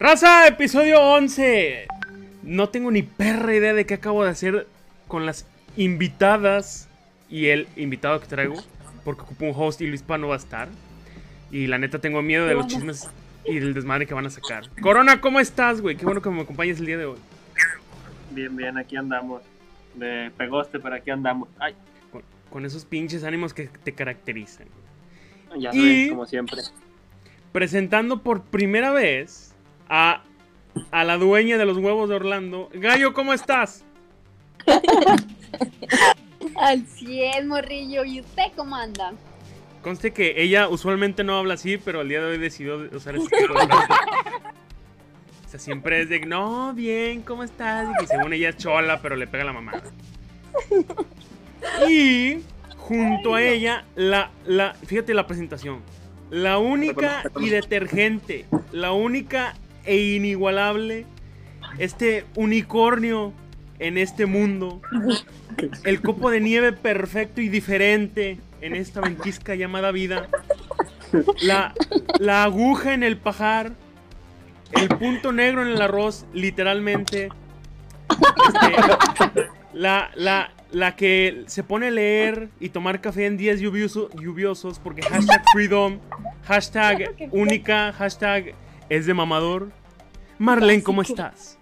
Raza, episodio 11. No tengo ni perra idea de qué acabo de hacer con las invitadas y el invitado que traigo. Porque ocupo un host y Luis Pa no va a estar. Y la neta tengo miedo de los chismes y del desmadre que van a sacar. Corona, ¿cómo estás, güey? Qué bueno que me acompañes el día de hoy. Bien, bien, aquí andamos. De pegoste, pero aquí andamos. Ay, Con, con esos pinches ánimos que te caracterizan. ya Y- ves, como siempre. Presentando por primera vez a, a la dueña de los huevos de Orlando. Gallo, ¿cómo estás? Al 100, morrillo. ¿Y usted cómo anda? Conste que ella usualmente no habla así, pero el día de hoy decidió usar ese tipo de frase. O sea, siempre es de, no, bien, ¿cómo estás? Y que según ella es chola, pero le pega la mamá. Y junto a ella, la, la, fíjate la presentación. La única y detergente, la única e inigualable, este unicornio en este mundo, el copo de nieve perfecto y diferente en esta ventisca llamada vida, la, la aguja en el pajar, el punto negro en el arroz, literalmente, este, la, la, la que se pone a leer y tomar café en días lluvioso- lluviosos porque hashtag freedom, hashtag única, hashtag es de mamador. Marlene, ¿cómo estás?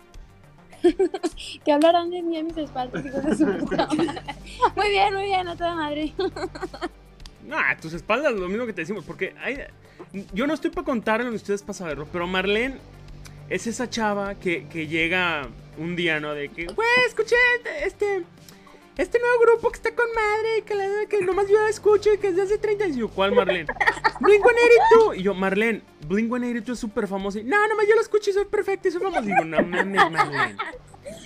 Que hablarán de mí a mis espaldas. Muy bien, muy bien, a toda madre. Nah, tus espaldas, lo mismo que te decimos, porque hay- yo no estoy para contarlo, ni ustedes para saberlo, pero Marlene es esa chava que, que llega un día, ¿no? De que, güey, escuché este, este nuevo grupo que está con madre, que, la- que nomás yo escucho y que es de hace 30 años. Y yo, ¿cuál Marlene? Blink-182. Y yo, Marlene, Blink-182 es súper famoso. Y, no, nomás yo lo escucho y soy perfecto y soy famoso. Y digo, no mames, Marlene.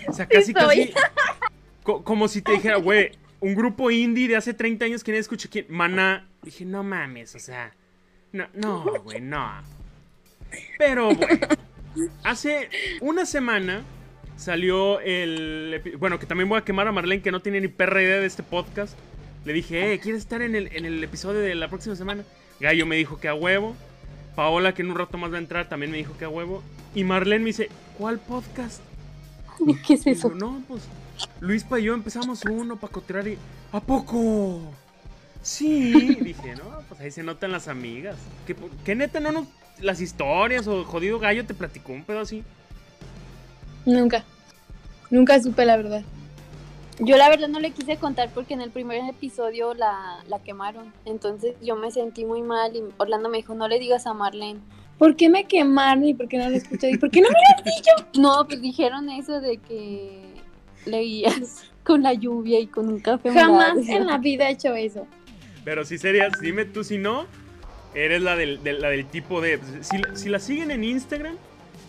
O sea, casi, Sí casi, co- como si te dijera, güey, un grupo indie de hace 30 años que nadie escucha quién, Maná. Dije, no mames, o sea, no, no, güey, no. Pero bueno, hace una semana salió el. Bueno, que también voy a quemar a Marlene, que no tiene ni perra idea de este podcast. Le dije, eh, ¿quieres estar en el, en el episodio de la próxima semana? Gallo me dijo que a huevo. Paola, que en un rato más va a entrar, también me dijo que a huevo. Y Marlene me dice, ¿cuál podcast? ¿Qué es eso? no, pues Luispa y yo empezamos uno para cotear y. ¿A poco? Sí, dije, no, pues ahí se notan las amigas. ¿Qué, qué neta no nos. Las historias o jodido gallo te platicó un pedo así? Nunca. Nunca supe la verdad. Yo la verdad no le quise contar porque en el primer episodio la, la quemaron. Entonces yo me sentí muy mal y Orlando me dijo, no le digas a Marlene. ¿Por qué me quemaron y por qué no lo escuché? ¿Y por qué no me lo has dicho? No, pues dijeron eso de que leías con la lluvia y con un café. Jamás morado. en la vida he hecho eso. Pero si serías, dime tú si no, eres la del, de- la del tipo de. Si, si la siguen en Instagram,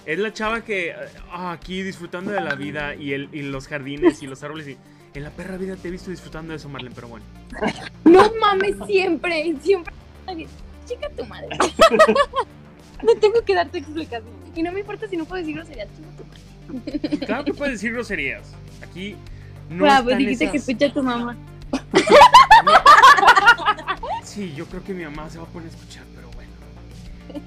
es la chava que ah, aquí disfrutando de la vida y, el, y los jardines y los árboles. Y, en la perra vida te he visto disfrutando de eso, Marlene, pero bueno. No mames, siempre, siempre. Chica tu madre. No tengo que darte explicación. Y no me importa si no puedo decir groserías. Chica tu madre. Claro que puedes decir groserías. Aquí no Bravo, están dijiste que escucha a tu mamá. Sí, yo creo que mi mamá se va a poner a escuchar, pero bueno.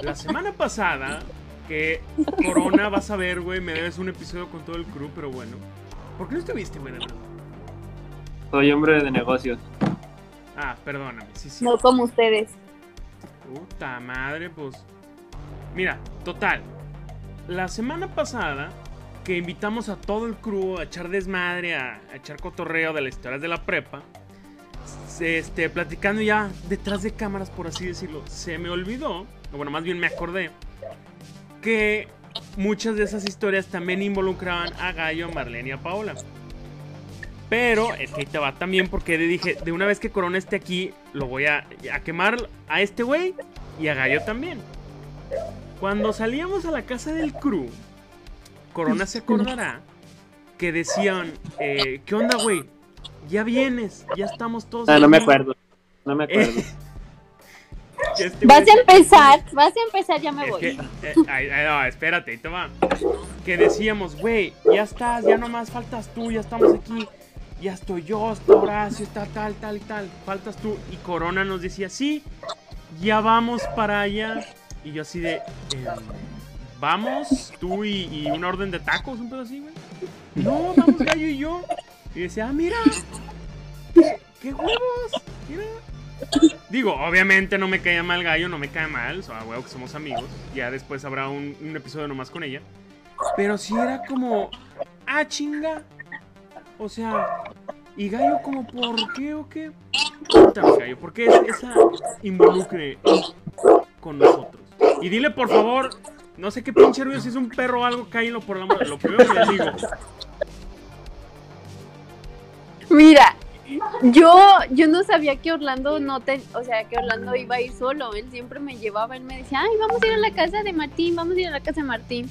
La semana pasada, que Corona vas a ver, güey, me debes un episodio con todo el crew, pero bueno. ¿Por qué no estuviste, güey? Soy hombre de negocios. Ah, perdóname, sí, sí. No como ustedes. Puta madre, pues. Mira, total. La semana pasada, que invitamos a todo el crew a echar desmadre, a, a echar cotorreo de las historias de la prepa, se- este, platicando ya detrás de cámaras, por así decirlo, se me olvidó, o bueno, más bien me acordé, que muchas de esas historias también involucraban a Gallo, a Marlene y a Paola. Pero es que ahí te va también porque dije, de una vez que Corona esté aquí, lo voy a, a quemar a este güey y a Gallo también. Cuando salíamos a la casa del crew, Corona se acordará que decían, eh, ¿qué onda, güey? Ya vienes, ya estamos todos. Ah, no me aquí". acuerdo. No me acuerdo. Eh, que este Vas a empezar, vas a empezar, ya me es voy. que, eh, ay, ay, no, espérate, va. Que decíamos, güey, ya estás, ya nomás faltas tú, ya estamos aquí. Ya estoy yo, está Horacio, está tal, tal tal. Faltas tú. Y Corona nos decía, sí, ya vamos para allá. Y yo así de, "Em, vamos, tú y, y una orden de tacos, un pedo así, güey. No, vamos Gallo y yo. Y decía, ah, mira, qué huevos, mira. Digo, obviamente no me caía mal Gallo, no me cae mal, o sea, que somos amigos. Ya después habrá un, un episodio nomás con ella. Pero sí era como, ah, chinga. O sea, ¿y Gallo como por qué o qué? Cuéntame, Gallo, ¿por qué es- esa involucre con nosotros? Y dile, por favor, no sé qué pinche ruido, si es un perro o algo, cállalo por la madre. Lo primero que le digo. Mira, yo, yo no sabía que Orlando no te, o sea, que Orlando iba a ir solo. Él siempre me llevaba, él me decía, ay, vamos a ir a la casa de Martín, vamos a ir a la casa de Martín.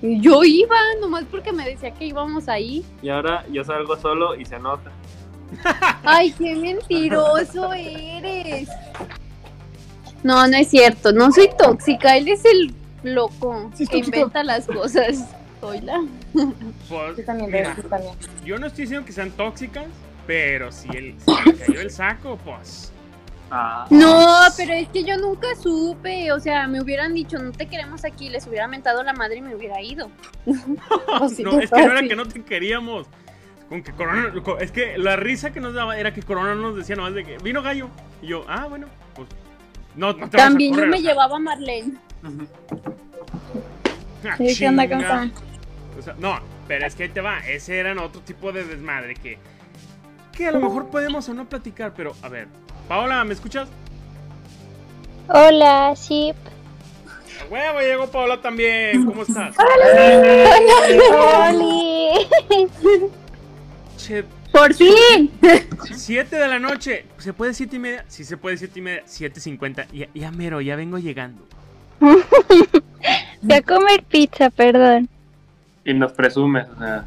Y yo iba, nomás porque me decía que íbamos ahí. Y ahora yo salgo solo y se enoja. Ay, qué mentiroso eres. No, no es cierto, no soy tóxica, él es el loco Sí, que inventa las cosas. Oila. Pues, Yo también, mira, yo también. yo no estoy diciendo que sean tóxicas, pero si él si le cayó el saco, pues. Ah, No, pero es que yo nunca supe, o sea, me hubieran dicho, no te queremos aquí, les hubiera mentado la madre y me hubiera ido. No, es que no era que no te queríamos. Con que Corona. co- Es que la risa que nos daba era que Corona nos decía nomás de que vino gallo. Y yo, ah, bueno, pues. No, no te vas a También yo correr, me o sea, llevaba a Marlene. ah, Sí, ¿Qué onda, chinga. compa? O sea, no, pero es que ahí te va. Ese era otro tipo de desmadre que. Que a lo mejor podemos o no platicar, pero a ver. Paola, ¿me escuchas? Hola, sí. A huevo, llegó Paola también. ¿Cómo estás? Oli. Che, ¡Por fin! 7 de la noche. ¿Se puede 7 y media? Sí, se puede 7 y media. 7.50. Ya, ya mero, ya vengo llegando. Fui a comer pizza, perdón. y nos presumes, o sea.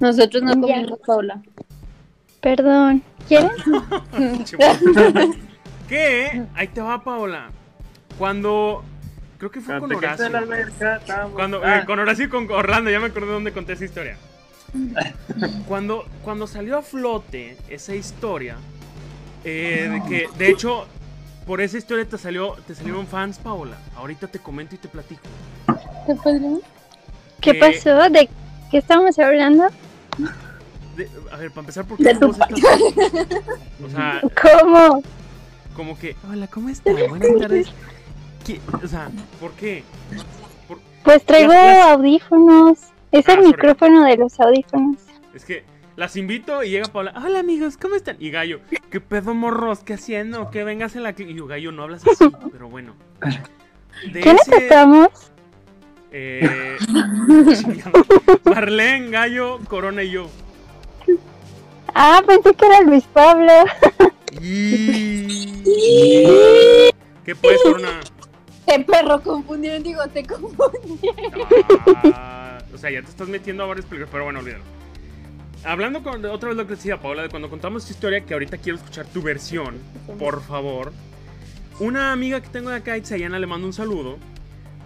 Nosotros no Ya. comimos Paula. Perdón. ¿Quieren? ¿Qué? Ahí te va, Paola. Cuando. Creo que fue Cuando con Horacio. de la alberca, estábamos- Cuando, Ah, eh, con Horacio y con Orlando, ya me acordé de dónde conté esa historia. Cuando, cuando salió a flote esa historia, eh, de que, de hecho, por esa historia te salió, te salieron fans, Paola. Ahorita te comento y te platico. ¿Qué pasó? ¿De qué estamos hablando? De- a ver, para empezar, ¿por qué De tu está- O sea, ¿Cómo? como que, hola, ¿cómo estás? Buenas tardes. ¿Qué? O sea, ¿por qué? Por- Pues traigo Las- audífonos. Es Ah, el sorry. micrófono de los audífonos. Es que las invito y llega Paola. Hola amigos, ¿cómo están? Y Gallo, ¿qué pedo morros? ¿Qué haciendo? Que vengas en la cli-". Y yo, Gallo, no hablas así, pero bueno. De ¿Qué ese, necesitamos? eh. Marlene, Gallo, Corona y yo. Ah, pensé que era Luis Pablo. Y... ¿Qué pues, Corona? Te perro confundieron, digo, te confundieron. Ah, o sea, ya te estás metiendo a varios peligros, pero bueno, olvídalo. Hablando con, otra vez lo que decía Paola, de cuando contamos tu historia, que ahorita quiero escuchar tu versión, por favor. Una amiga que tengo de acá, Itzayana, le mando un saludo.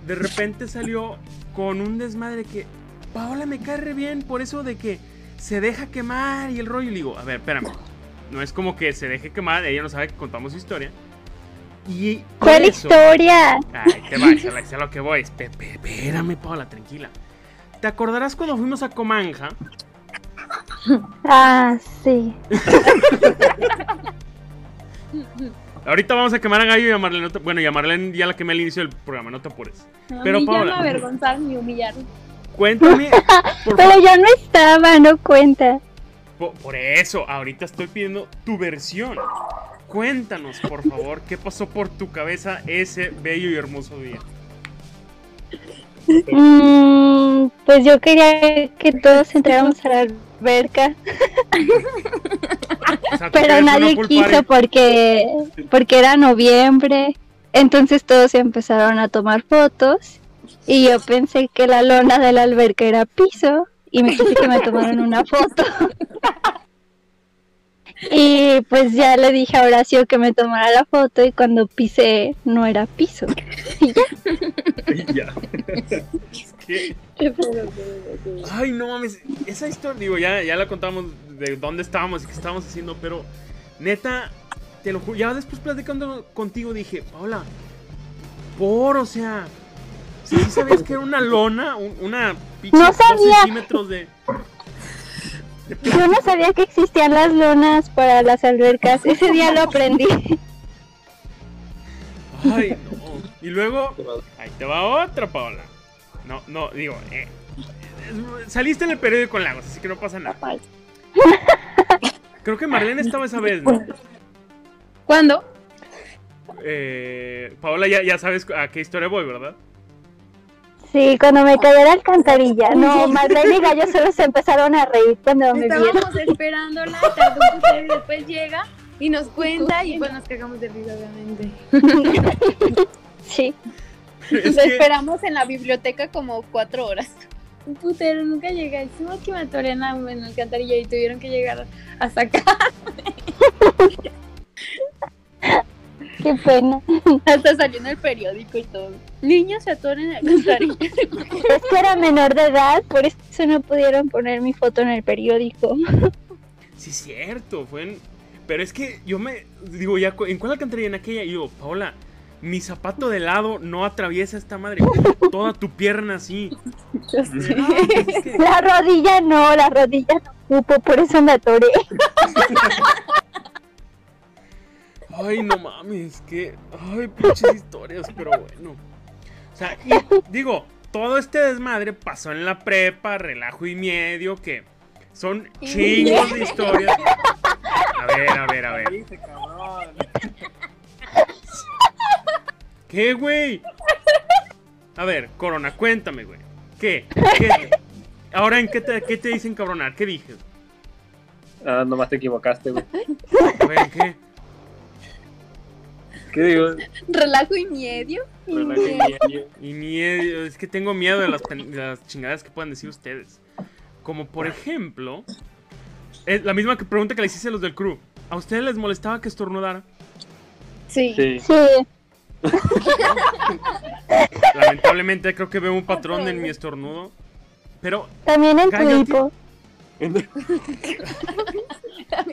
De repente salió con un desmadre que Paola me cae re bien por eso de que se deja quemar y el rollo. Y le digo, a ver, espérame. No es como que se deje quemar, ella no sabe que contamos su historia. Y ¿Cuál eso- historia? Ay, te va, es a la- es a lo que voy. Espérame, Paola, tranquila. ¿Te acordarás cuando fuimos a Comanja? Ah, sí. Ahorita vamos a quemar a Gallo y a Marlene. no te- bueno, y a Marlene ya la quemé al inicio del programa, no te apures. A Pero, mí ya Paola. me avergonzaron y humillaron. Cuéntame, por, Pero yo no estaba, no cuenta. po- por eso, ahorita estoy pidiendo tu versión. Cuéntanos, por favor, qué pasó por tu cabeza ese bello y hermoso día. Mm, pues yo quería que todos entráramos a la alberca, O sea, tú pero nadie quiso porque, porque era noviembre. Entonces todos empezaron a tomar fotos y yo pensé que la lona de la alberca era piso y me quise que me tomaran una foto. Y pues ya le dije a Horacio que me tomara la foto y cuando pisé no era piso. Ya. Es que- Ay, no mames. Esa historia, digo, ya, ya la contamos de dónde estábamos y qué estábamos haciendo, pero neta, te lo juro, ya después platicando contigo dije, Paola, por, o sea, ¿Sí, sí sabías que era una lona? Un- una pinche No sabía. centímetros de... de Yo no sabía que existían las lonas para las albercas. Ese día lo aprendí. Ay, no. Y luego, ahí te va otra, Paola. No, no, digo, eh, saliste en el periódico en Lagos, así que no pasa nada. Creo que Marlene estaba esa vez, ¿no? ¿Cuándo? Eh, Paola, ya, ya sabes a qué historia voy, ¿verdad? Sí, cuando me cayó la alcantarilla. No, Marlene y Gallo solo se empezaron a reír cuando me vieron. Estábamos esperándola, tardó un putero y después llega y nos cuenta y pues nos cagamos de risa, obviamente. Sí. Que, esperamos en la biblioteca como cuatro horas. Un putero nunca llega. Hicimos que me atoré en la, alcantarilla y tuvieron que llegar a sacar. Qué pena. Hasta salió en el periódico y todo. Niños se atoran en la alcantarilla. Es que era menor de edad, por eso no pudieron poner mi foto en el periódico. sí, es cierto, fue en... Pero es que yo me... Digo, ya, ¿en cuál alcantarilla? En aquella. Y digo, Paola, mi zapato de lado no atraviesa esta madre. Toda tu pierna así. Es que- La rodilla no, la rodilla no cupo, por eso me atoré. Ay, no mames, que. Ay, pinches historias, pero bueno. O sea, y, digo, todo este desmadre pasó en la prepa, relajo y medio, que son chingos de historias. A ver, a ver, a ver. Dice, cabrón. ¿Qué, güey? A ver, Corona, cuéntame, güey. ¿Qué? ¿Qué? Ahora, ¿en qué te, qué te dicen cabronar? ¿Qué dije? Ah, nomás te equivocaste, güey. Ver, ¿qué? ¿Qué digo? Relajo y. Relajo y medio. Y miedo, es que tengo miedo de las, de las chingadas que puedan decir ustedes. Como por ejemplo, es la misma que pregunta que le hiciste a los del crew. ¿A ustedes les molestaba que estornudara? Sí. Sí. Sí, Lamentablemente creo que veo un patrón en mi estornudo. Pero, también en tu Cállate. hipo.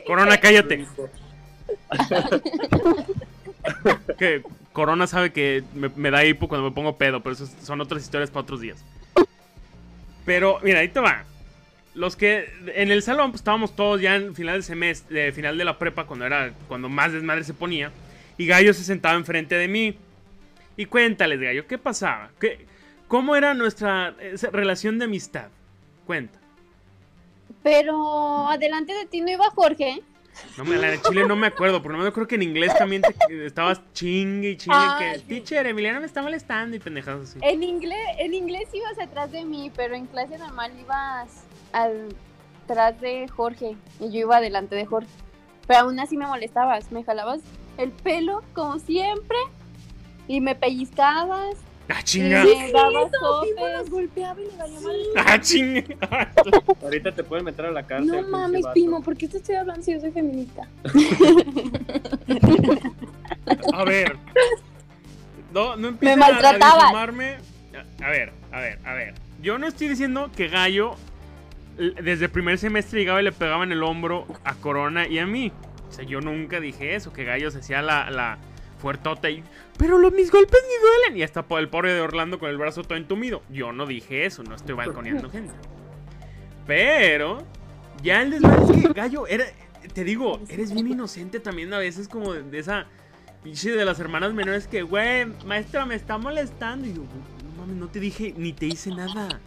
Corona, cállate. Que Corona sabe que me, da hipo cuando me pongo pedo, pero eso son otras historias para otros días. Pero, mira, ahí te va. Los que en el salón, pues estábamos todos ya en final del semestre, eh, final de la prepa, cuando era, cuando más desmadre se ponía. Y Gallo se sentaba enfrente de mí. Y cuéntales, Gallo, ¿qué pasaba? ¿Qué, ¿Cómo era nuestra relación de amistad? Cuenta. Pero adelante de ti no iba Jorge. No me, la de Chile no me acuerdo, por lo menos creo que en inglés también te- estabas chingue y chingue Ah, que sí. teacher, Emiliano me está molestando y pendejadas así. En inglés, en inglés ibas atrás de mí, pero en clase normal ibas al- atrás de Jorge y yo iba adelante de Jorge. Pero aún así me molestabas, me jalabas el pelo como siempre y me pellizcabas Ah, chinga. nos sopes. golpeaba y le madre. Ah, chingue. Ahorita te pueden meter a la cárcel. No mames. Pimo, ¿por qué te estoy hablando si yo soy feminista? A ver. No, no empiecen Me a- a. A, a ver, a ver, a ver. Yo no estoy diciendo que Gallo desde el primer semestre llegaba y le pegaba en el hombro a Corona y a mí. O sea, yo nunca dije eso, que Gallo se hacía la, la fuertota y... Pero los, mis golpes ni duelen. Y hasta el pobre de Orlando con el brazo todo entumido. Yo no dije eso, no estoy balconeando gente. Pero... Ya el desmadre es que Gallo era... Te digo, eres bien inocente también a veces como de, de esa... Pinche de las hermanas menores que, güey, maestra, me está molestando. Y yo, "Güey, no mames, no te dije, ni te hice nada.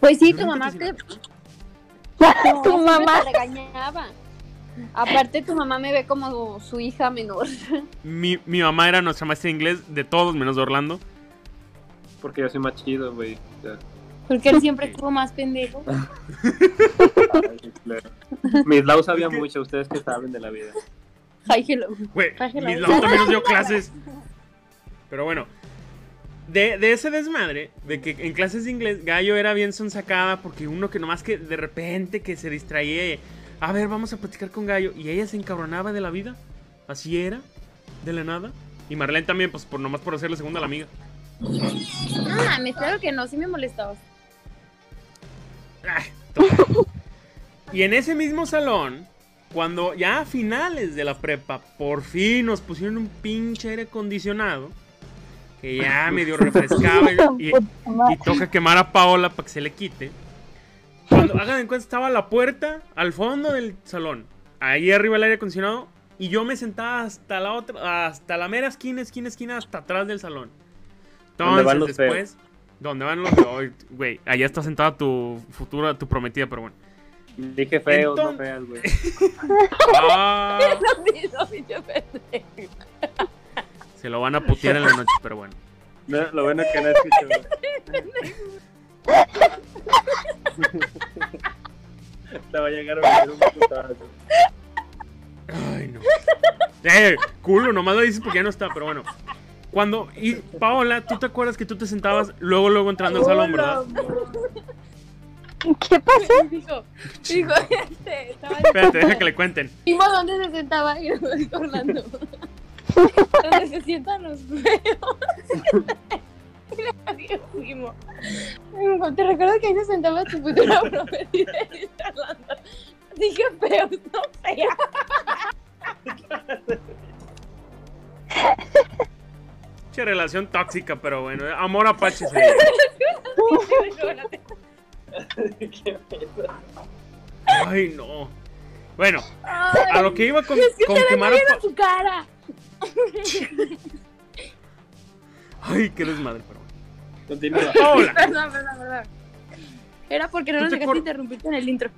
Pues sí, tu mamá te tu mamá mamá. te regañaba. Aparte tu mamá me ve como su hija menor. Mi, mi mamá era nuestra maestra de inglés de todos menos de Orlando. Porque yo soy más chido, güey. Porque él siempre estuvo más pendejo. ay, claro. Mis Lau sabía mucho, ustedes que saben de la vida. Hi, hello. Güey, Traje la mi voz. Lau también nos dio clases. Pero bueno, de, de ese desmadre, de que en clases de inglés Gallo era bien sonsacada porque uno que nomás que de repente que se distraía, a ver, vamos a platicar con Gallo, y ella se encabronaba de la vida. Así era, de la nada. Y Marlene también, pues por nomás por hacerle segunda a la amiga. No mames, claro que no, sí me molestabas. Y en ese mismo salón, cuando ya a finales de la prepa, por fin nos pusieron un pinche aire acondicionado, que ya medio refrescaba y, y- y toca quemar a Paola para que se le quite. Cuando hagan en cuenta, estaba la puerta al fondo del salón. Ahí arriba el aire acondicionado. Y yo me sentaba hasta la otra, hasta la mera esquina, esquina, esquina, hasta atrás del salón. ¿Dónde van Entonces, los después, ¿dónde van los Güey, allá está sentada tu futura, tu prometida, pero bueno. Dije feos, no Entonces- feas, güey. Ah, se lo van a putear en la noche, pero bueno. No, lo bueno es que no escucho, güey. Te va a llegar a meter un putazo. Ay, no. Eh, culo, nomás lo dices porque ya no está, pero bueno. Cuando. Y Paola, ¿tú te acuerdas que tú te sentabas luego, luego entrando al salón, verdad? ¿Qué pasó? Dijo, dijo, este, estaba Espérate, deja que le cuenten. Vimos dónde se sentaba y nos dijo Orlando. Donde se sientan los feos. Y le dijimos, "Dijo, ¿te recuerdas que ahí se sentaba tu futura prometida? Y dije feos, no fea. Che, relación tóxica, pero bueno. Amor apache se. Ay, no. Bueno, a lo que iba con, con quemar a su cara. Ay, qué desmadre, pero bueno. Continúa. Paola, Perdón, perdón, perdón. Era porque no ¿Tú nos te dejaste interrumpirte en el intro.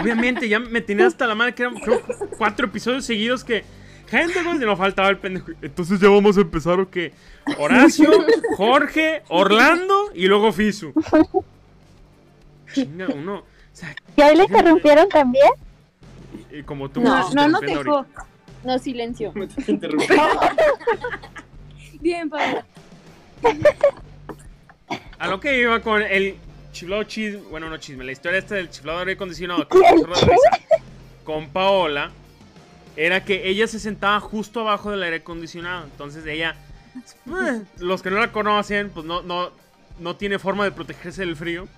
obviamente ya me tenía hasta la madre que eran creo, cuatro episodios seguidos que. Gente, güey, no faltaba el pendejo. Entonces ya vamos a empezar o qué. Horacio, Jorge, Orlando y luego Fisu. Chinga, uno. O sea, ¿Y ahí le interrumpieron también? y como tú No, no interrumpiendo dejó. No, silencio. Me te interrumpí. Bien, Pablo. A lo que iba con el chiflado chisme, bueno, no chisme, la historia esta del chiflado aire acondicionado que con Paola era que ella se sentaba justo abajo del aire acondicionado. Entonces ella, eh, los que no la conocen, pues no, no, no tiene forma de protegerse del frío.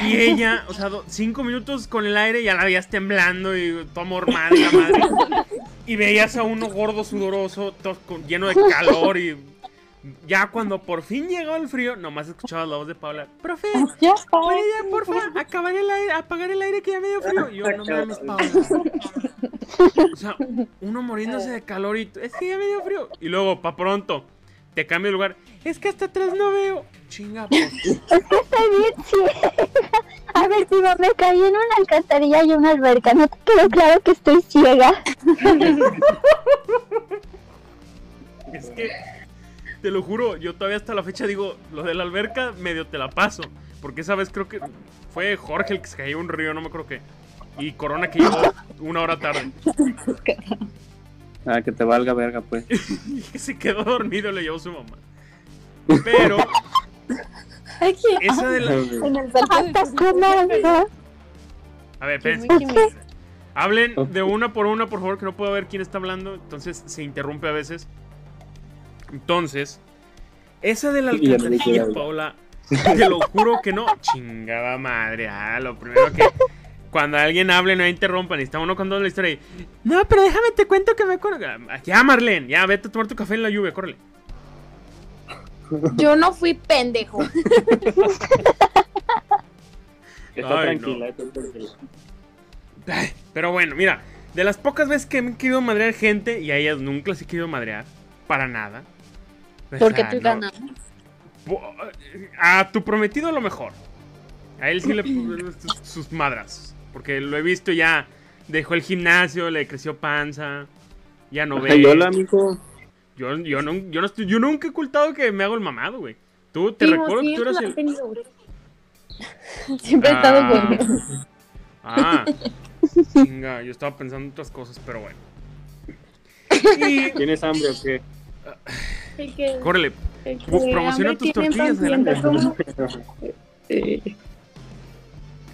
Y ella, o sea, cinco minutos con el aire ya la veías temblando y toda mormada y la madre. Y veías a uno gordo, sudoroso, todo lleno de calor y... Ya cuando por fin llegó el frío, nomás escuchabas la voz de Paula. Profe, Ya ¿puede ya, porfa, acabar el aire, apagar el aire que ya me dio frío? Y yo, no mames, Paula. O sea, uno muriéndose de calor y... Es que ya me dio frío. Y luego, pa' pronto, te cambia de lugar. Es que hasta atrás no veo. Chinga, pues. Es que estoy bien ciega. A ver, si me caí en una alcantarilla y una alberca. ¿No te quedó claro que estoy ciega? Es que, te lo juro, yo todavía hasta la fecha digo, lo de la alberca medio te la paso. Porque esa vez creo que fue Jorge el que se cayó un río, no me acuerdo qué. Y Corona que llegó una hora tarde. Ah, que te valga verga, pues. Y que se quedó dormido, le llevó su mamá. Pero, esa de la... en el salto. A ver, Que químico. Hablen de una por una, por favor, que no puedo ver quién está hablando. Entonces se interrumpe a veces. Entonces, esa de la no alcantarilla. Paola, te lo juro que no. Chingada madre. Ah, lo primero que. Cuando alguien hable, no interrumpan. Y está uno contando la historia y. No, pero déjame te cuento que me acuerdo. Ya, Marlene, ya vete a tomar tu café en la lluvia, córrele. Yo no fui pendejo. Está Ay, tranquila, está tranquila. Ay, Pero bueno, mira, de las pocas veces que me he querido madrear gente, y a ellas nunca les he querido madrear, para nada. O Porque sea, tú no- ganas. Bo- A tu prometido lo mejor. A él sí le sus- sus madras. Porque lo he visto ya. Dejó el gimnasio, le creció panza. Ya no ve. Ay, hola, amigo. Yo, yo, no, yo, no estoy- yo nunca he ocultado que me hago el mamado, güey. Tú te Sí, recuerdo que tú siempre eras el. tenido. Siempre he estado Ah. con Ah, chinga, yo estaba pensando en otras cosas, pero bueno. Y. ¿Tienes hambre o qué? El que, Córrele, el que Uf, promociona tus tortillas. Eh,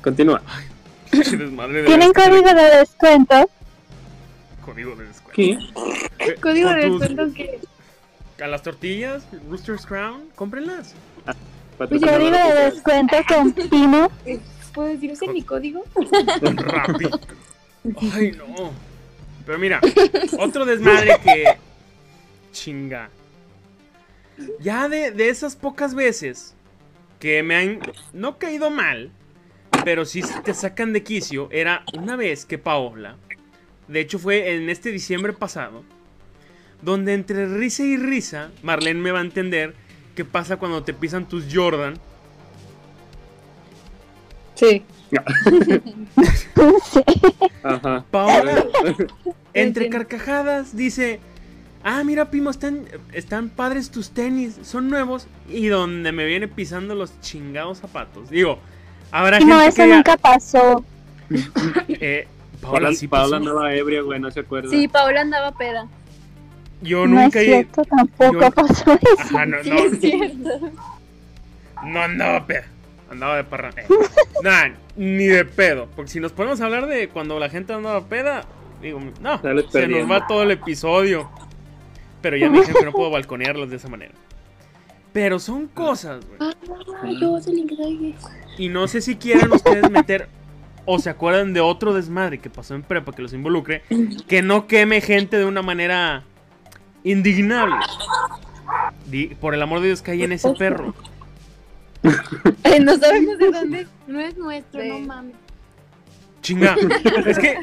Continúa. qué desmadre de ¿Tienen código de descuento? Código de descuento. ¿Qué? Código de descuento que A las tortillas, Rooster's Crown, cómprenlas. Patrocinador Código de oficial. descuento con Pino. puedo decir ese es mi código. Rápido. Ay, no. Pero mira, otro desmadre que. Chinga. Ya de, de esas pocas veces que me han no caído mal, pero sí te sacan de quicio, era una vez que Paola, de hecho fue en este diciembre pasado, donde entre risa y risa, Marlene me va a entender qué pasa cuando te pisan tus Jordan. Sí. Ajá. Paola, entre carcajadas, dice, ah, mira, Pimo, están, están padres tus tenis, son nuevos, y donde me viene pisando los chingados zapatos. Digo, habrá No, gente eso que... ya- nunca pasó. eh, Paola, Paola, sí Paola pasó. andaba ebria, güey, no se acuerda. Sí, Paola andaba peda. Yo no es nunca... he- cierto, tampoco yo- pasó eso. Ajá, no, Sí, no, es cierto. no andaba peda. Andaba de parra. eh. Nah, ni de pedo. Porque si nos ponemos a hablar de cuando la gente andaba peda, digo, no, se nos va todo el episodio. Pero ya me dijeron que no puedo balconearlos de esa manera. Pero son cosas, güey. Yo Y no sé si quieran ustedes meter o se acuerdan de otro desmadre que pasó en prepa que los involucre, que no queme gente de una manera indignable. Di- por el amor de Dios, caí en ese perro. Eh, no sabemos de dónde. No es nuestro, Sí. no mames. Chinga. Es que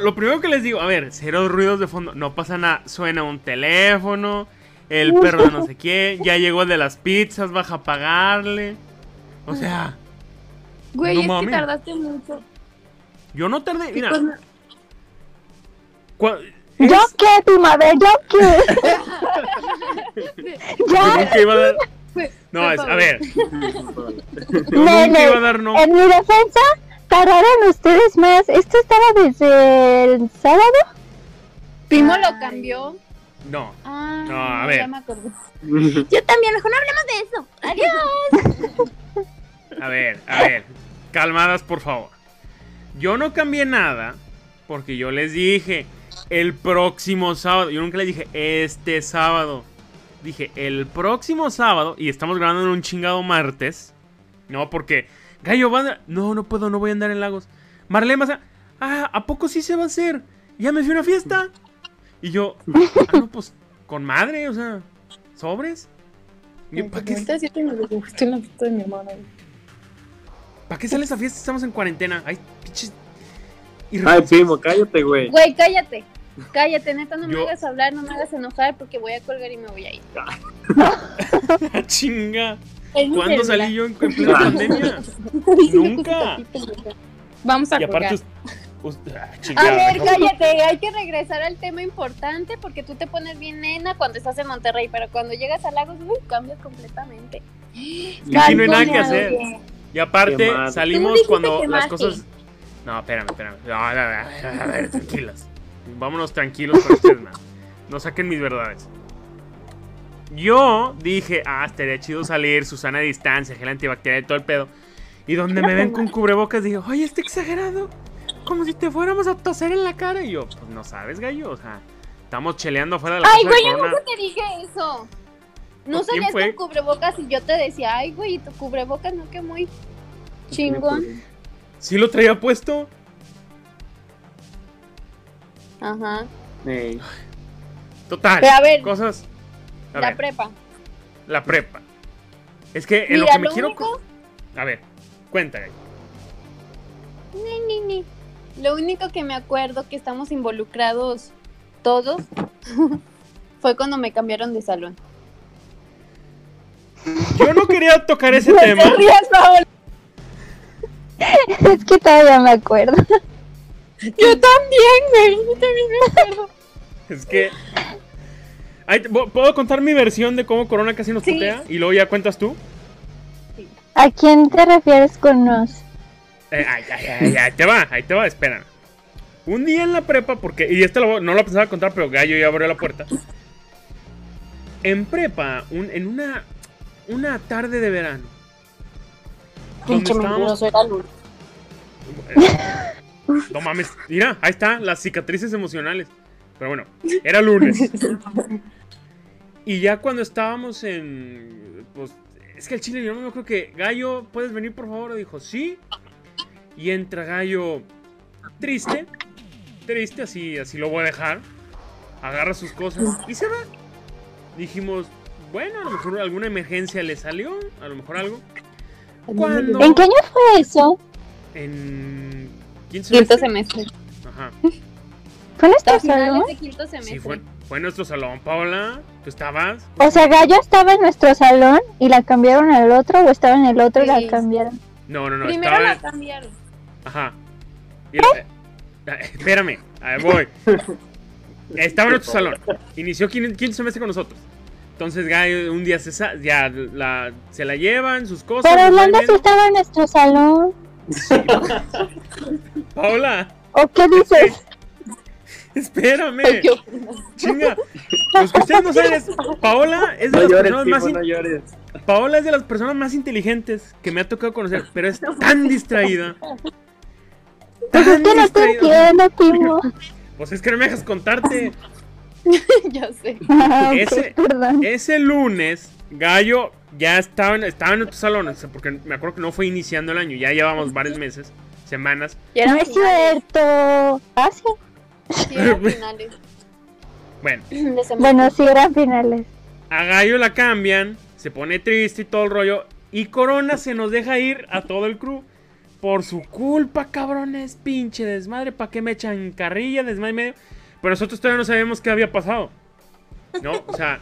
lo primero que les digo, a ver, cero ruidos de fondo, no pasa nada. Suena un teléfono, el perro de no sé quién, ya llegó el de las pizzas, baja a pagarle. O sea, Güey, No es que tardaste mucho. yo no tardé. Mira, ¿Yo qué, primavera? ¿Yo qué? yo ¿Ya? nunca iba a dar. No, es, a ver, yo Nene, nunca iba a dar no. En mi defensa, tardaron ustedes más. Esto estaba desde el sábado. Pimo Ay. lo cambió. No, Ah, No, a ver. Ya me acordé. Yo también, mejor no hablemos de eso. Adiós. a ver, a ver. Calmadas, por favor. Yo no cambié nada porque yo les dije el próximo sábado. Yo nunca les dije este sábado. Dije el próximo sábado y estamos grabando en un chingado martes. No, porque Gallo va a... No, no puedo, no voy a andar en Lagos. Marlene. Ah, ¿a poco sí se va a hacer? Ya me fui a una fiesta. Y yo, ah, no, pues con madre, o sea, sobres. ¿Para qué. ¿Para qué sales a fiesta? Estamos en cuarentena. Ay, pinches. Ay, primo, cállate, güey. Güey, cállate. Cállate, neta, no me Yo- hagas hablar, no me hagas enojar porque voy a colgar y me voy a ir. chinga. ¿Cuándo salí yo en, en plena pandemia? Nunca. Vamos a Y aparte, ah, A ver, no. cállate, hay que regresar al tema importante porque tú te pones bien nena cuando estás en Monterrey, pero cuando llegas a Lagos, uy, cambias completamente. Y aquí no hay nada que hacer. Y aparte, salimos cuando las cosas. No, espérame, espérame. No, a ver, a ver, tranquilas. Vámonos tranquilos con ustedes, man. No saquen mis verdades. Yo dije, ah, estaría chido salir, Susana a distancia, gel antibacterial y todo el pedo. Y donde me ven con cubrebocas, dije, oye, está exagerado. Como si te fuéramos a toser en la cara. Y yo, pues no sabes, gallo. O sea, estamos cheleando afuera de la Ay, güey, yo nunca te dije eso. No ¿Quién salías con cubrebocas y yo te decía, ay, güey, tu cubrebocas no que muy chingón. ¿Sí lo traía puesto? Ajá. Total. Pero a ver, Cosas. A la ver, prepa. la prepa. Es que en lo Mira, que me lo quiero. único, A ver, cuenta, gallo. ni, ni, ni. Lo único que me acuerdo que estamos involucrados todos fue cuando me cambiaron de salón. Yo no quería tocar ese No tema. te rías. Es que todavía me acuerdo. Yo también, güey. Yo también me acuerdo. Es que. Ahí te- ¿Puedo contar mi versión de cómo Corona casi nos Sí. putea? Y luego ya cuentas tú. ¿A quién te refieres con nos? Eh, ay, ay, ay, ahí te va, ahí te va, espera. Un día en la prepa, porque. Y esto lo- no lo pensaba contar, pero Gallo ya abrió la puerta. En prepa, un- en una. Una tarde de verano. Pinche estábamos. era. No mames, mira, ahí está, las cicatrices emocionales. Pero bueno, era lunes. Y ya cuando estábamos en. Pues. Es que el chile, yo no me creo que. Gallo, ¿puedes venir por favor? Dijo, sí. Y entra Gallo. Triste. Triste, así, así lo voy a dejar. Agarra sus cosas y se va. dijimos, bueno, a lo mejor alguna emergencia le salió, a lo mejor algo. ¿Cuándo? ¿En qué año fue eso? En 15 Quinto semestre. semestre. Ajá. ¿Fue nuestro salón? de quinto semestre. Sí, fue, fue nuestro salón, Paola. ¿Tú estabas? O sea, Gallo estaba en nuestro salón y la cambiaron al otro o estaba en el otro y la Sí. cambiaron. No, no, no. Primero estaba... la cambiaron. Ajá. Y el- eh, espérame, ahí voy. Estaba en nuestro salón. Inició quin- quinto semestre con nosotros. Entonces, Guy un día se, sa- ya la, se la llevan, sus cosas. Pero Orlando sí estaba en nuestro salón. Paola, ¿O qué dices? espérame. Chinga. Los que ustedes no saben es. Paola es de No las llores, personas más. Pipo, in- no llores. Paola es de las personas más inteligentes que me ha tocado conocer, pero es tan distraída. Pues es que no te entiendo, Timo. Pues es que no me dejas contarte. ya sé. Ese-. Ese lunes, Gallo ya estaba en, estaba en nuestro salón, porque me acuerdo que no fue iniciando el año, ya llevamos varios meses, semanas. Ya No es cierto. Ah, sí. Sí, eran finales. Bueno. Bueno, sí eran finales. a Gallo la cambian, se pone triste y todo el rollo, y Corona se nos deja ir a todo el crew. Por su culpa, cabrones, pinche desmadre, ¿para qué me echan carrilla, desmadre y medio? Pero nosotros todavía no sabemos qué había pasado. ¿No? O sea,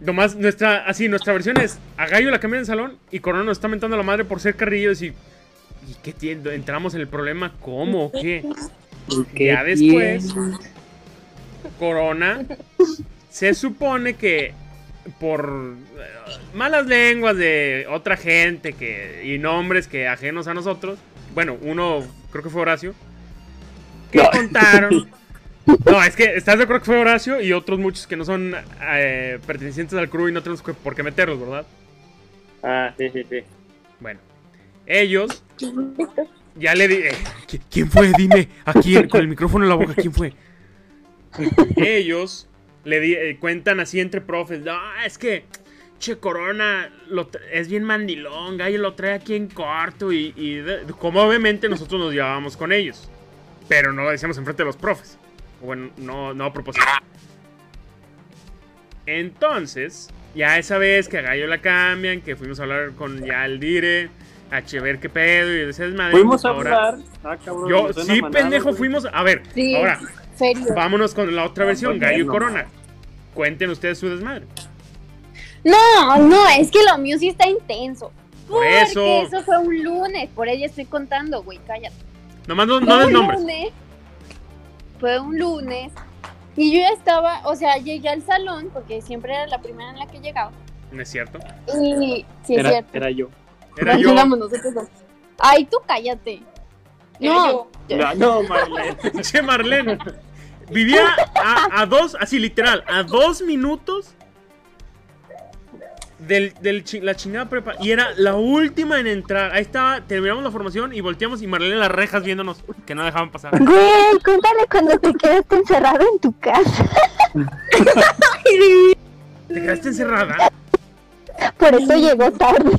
nomás nuestra, así, nuestra versión es, a Gallo la cambian en el salón y Corona nos está mentando la madre por ser carrillos y... ¿Y qué tiene? ¿Entramos en el problema? ¿Cómo? ¿Qué? Ya después, Corona se supone que por eh, malas lenguas de otra gente que y nombres que ajenos a nosotros, bueno, uno creo que fue Horacio, que contaron. No, es que estás de acuerdo que fue Horacio y otros muchos que no son eh, pertenecientes al crew y no tenemos por qué meterlos, ¿verdad? Ah, sí, sí, sí. Bueno, ellos ya le di. eh, ¿qui- ¿Quién fue? Dime, aquí con el micrófono en la boca, ¿quién fue? Ellos le di- eh, cuentan así entre profes. No, es que. Che, Corona lo es bien mandilón, gallo lo trae aquí en corto y, y como obviamente nosotros nos llevábamos con ellos, pero no lo decíamos enfrente de los profes. Bueno, no, no a propósito. Entonces, ya esa vez que a Gallo la cambian, que fuimos a hablar con ya el Dire, a che, ver qué pedo y ese desmadre. Fuimos a ahora- hablar. Ah, cabrón. Yo, sí, pendejo, güey. fuimos. A ver, Sí. ahora, vámonos con la otra Ah, versión, bueno. Gallo y Corona. Cuenten ustedes su desmadre. No, no, es que lo mío sí está intenso. Por Porque eso. eso fue un lunes, por ella estoy contando, güey, cállate. Nomás no, Fue no des nombres. lunes, fue un lunes y yo ya estaba, o sea, llegué al salón porque siempre era la primera en la que llegaba. No es cierto. Y sí es Era, cierto. era yo. Era Nos yo. llegamos nosotros dos. Ay, tú cállate. No, No, no, Marlene. Che, Marlene. Vivía a, a dos, así literal, a dos minutos del, del chi- la chingada prepa. Y era la última en entrar. Ahí estaba, terminamos la formación y volteamos y Marlene en las rejas viéndonos que no dejaban pasar. Güey, cuéntale cuando te quedaste encerrado en tu casa. ¿Te quedaste encerrada? Por eso llegó tarde.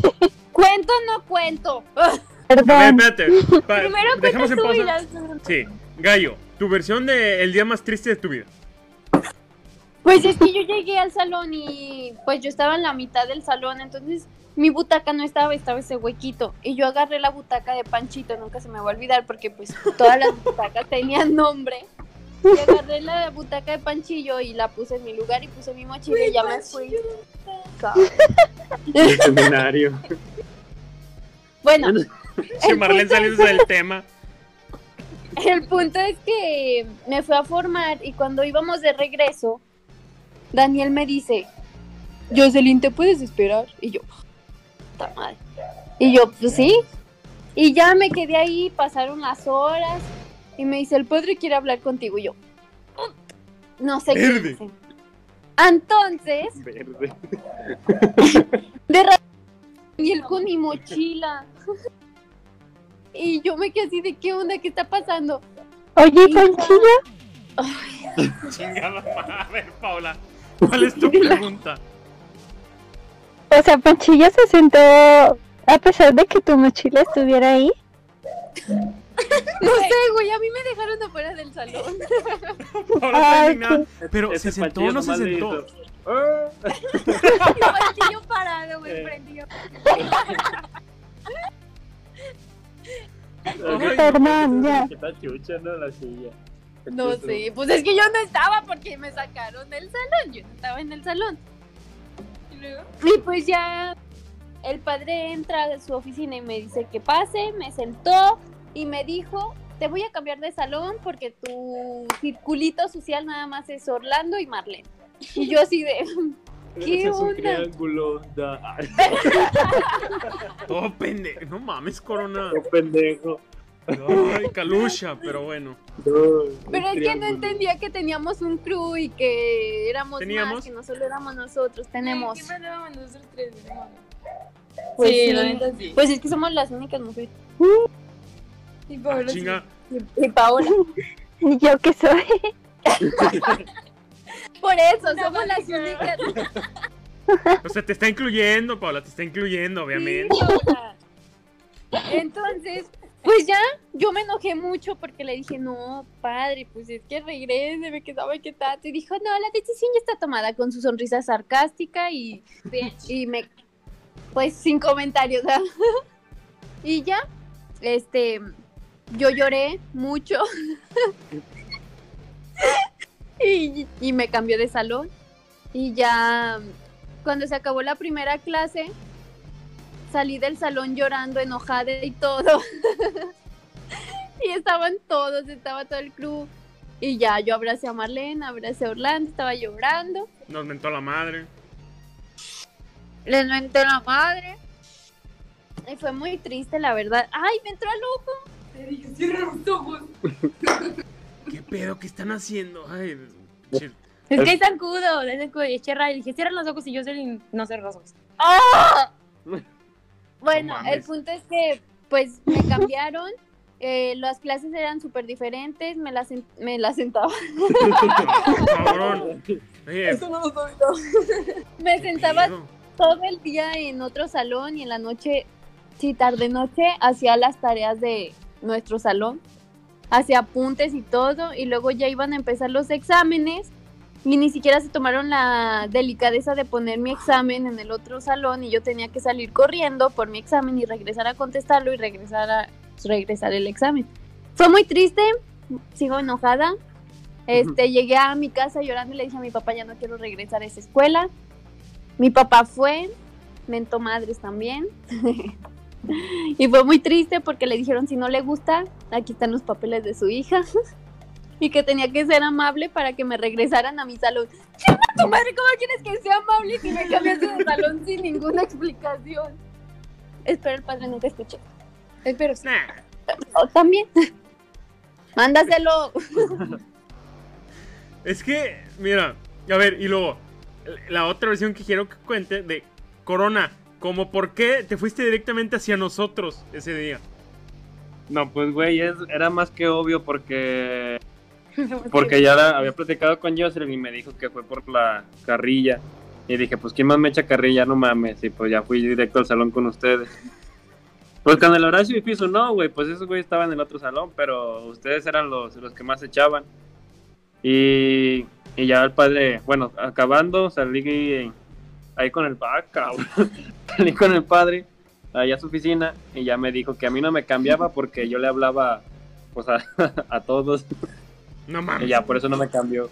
Cuento o no cuento. A ver, Perdón. espérate. Pa- Primero dejamos en pausa. las- Sí, Gallo, tu versión de el día más triste de tu vida. Pues es que yo llegué al salón y pues yo estaba en la mitad del salón, entonces mi butaca no estaba, estaba ese huequito. Y yo agarré la butaca de Panchito, nunca se me va a olvidar porque pues todas las butacas tenían nombre. Y agarré la butaca de Panchillo y la puse en mi lugar y puse mi mochila y ya me fui. El seminario. Bueno, El Marlene saliendo del tema. el punto es que me fui a formar y cuando íbamos de regreso, Daniel me dice, Jocelyn, ¿te puedes esperar? Y yo, puta madre. Y yo, pues sí. Y ya me quedé ahí, pasaron las horas y me dice, el padre quiere hablar contigo. Y yo, "Mm, no sé qué Verde. dice. Entonces, Verde. de y él con mi mochila. Y yo me quedé así de qué onda, qué está pasando. Oye, Panchillo, Chingada madre. A ver, Paula, ¿cuál es tu pregunta? o sea, Panchillo se sentó a pesar de que tu mochila estuviera ahí. No sé, güey, a mí me dejaron afuera del salón. Ahora está indignada. Pero se sentó o no se sentó. "Ah". Yo parado, güey, Eh. ya. Está chucha, ¿no? La silla. No sé, pues es que yo no estaba porque me sacaron del salón, yo no estaba en el salón. Y luego, Y pues ya el padre entra de su oficina y me dice que pase, me sentó y me dijo, te voy a cambiar de salón porque tu circulito social nada más es Orlando y Marlene. Y yo así de, ¿qué Ese es un onda? triángulo. Da. Todo pendejo. No mames, Corona. qué pendejo. Ay, calucha, pero bueno. Pero es que no entendía que teníamos un crew y que éramos ¿Teníamos? más, que no solo éramos nosotros, tenemos. Nosotros tres. Pues sí, sí. la neta sí. Pues es que somos las únicas mujeres. Y Ah, Paola sí. chinga. Y Paola. ¿Y yo qué soy? Por eso, Una somos las únicas. O sea, te está incluyendo, Paula, te está incluyendo, obviamente. Sí. Entonces, pues ya, yo me enojé mucho porque le dije, no, padre, pues es que regrese, me quedaba que tanto. Y dijo, no, la decisión ya está tomada con su sonrisa sarcástica y, y me, pues sin comentarios. ¿verdad? y ya, este, yo lloré mucho. Y, y me cambió de salón. Y ya, cuando se acabó la primera clase, salí del salón llorando, enojada y todo. y estaban todos, estaba todo el crew. Y ya, yo abracé a Marlene, abracé a Orlando, estaba llorando. Nos mentó la madre. Les menté la madre. Y fue muy triste, la verdad. ¡Ay, me entró al ojo! Te dije, cierra los ojos. ¿Qué pedo? ¿Qué están haciendo? Ay, Es que es zancudo, es zancudo. Y Cherra, y dije, cierra los ojos y yo soy no cierro los ojos. ¡Ah! Bueno, el punto es que, pues, me cambiaron. eh, las clases eran súper diferentes. Me las, me las sentaba. cabrón. Oye, no lo sabía. Me sentaba pedo. todo el día en otro salón y en la noche, sí, tarde noche, hacía las tareas de nuestro salón, hacía apuntes y todo, y luego ya iban a empezar los exámenes y ni siquiera se tomaron la delicadeza de poner mi examen en el otro salón y yo tenía que salir corriendo por mi examen y regresar a contestarlo y regresar a regresar el examen. Fue muy triste, sigo enojada. Este, llegué a mi casa llorando y le dije a mi papá, ya no quiero regresar a esa escuela. Mi papá fue, mentó madres también. y fue muy triste porque le dijeron si no le gusta, aquí están los papeles de su hija. y que tenía que ser amable para que me regresaran a mi salón. ¡Chinga tu madre! ¿Cómo quieres que sea amable si me cambiaste de salón sin ninguna explicación? Espero el padre nunca escuche. Espero. Nah. Oh, también. Mándaselo. Es que, mira, a ver, y luego, la otra versión que quiero que cuente de Corona, como por qué te fuiste directamente hacia nosotros ese día. No, pues güey, es- era más que obvio porque porque ya la- había platicado con Jocelyn y me dijo que fue por la carrilla. Y dije, pues quién más me echa carrilla, no mames. Y pues ya fui directo al salón con ustedes. Pues con el Horacio y Piso no, güey, pues esos güey estaban en el otro salón, pero ustedes eran los, los que más echaban. Y, y ya el padre, bueno, acabando, salí ahí con el padre, cabrón. salí con el padre allá a su oficina y ya me dijo que a mí no me cambiaba porque yo le hablaba pues a, a todos No y mames. ya por eso no me cambió.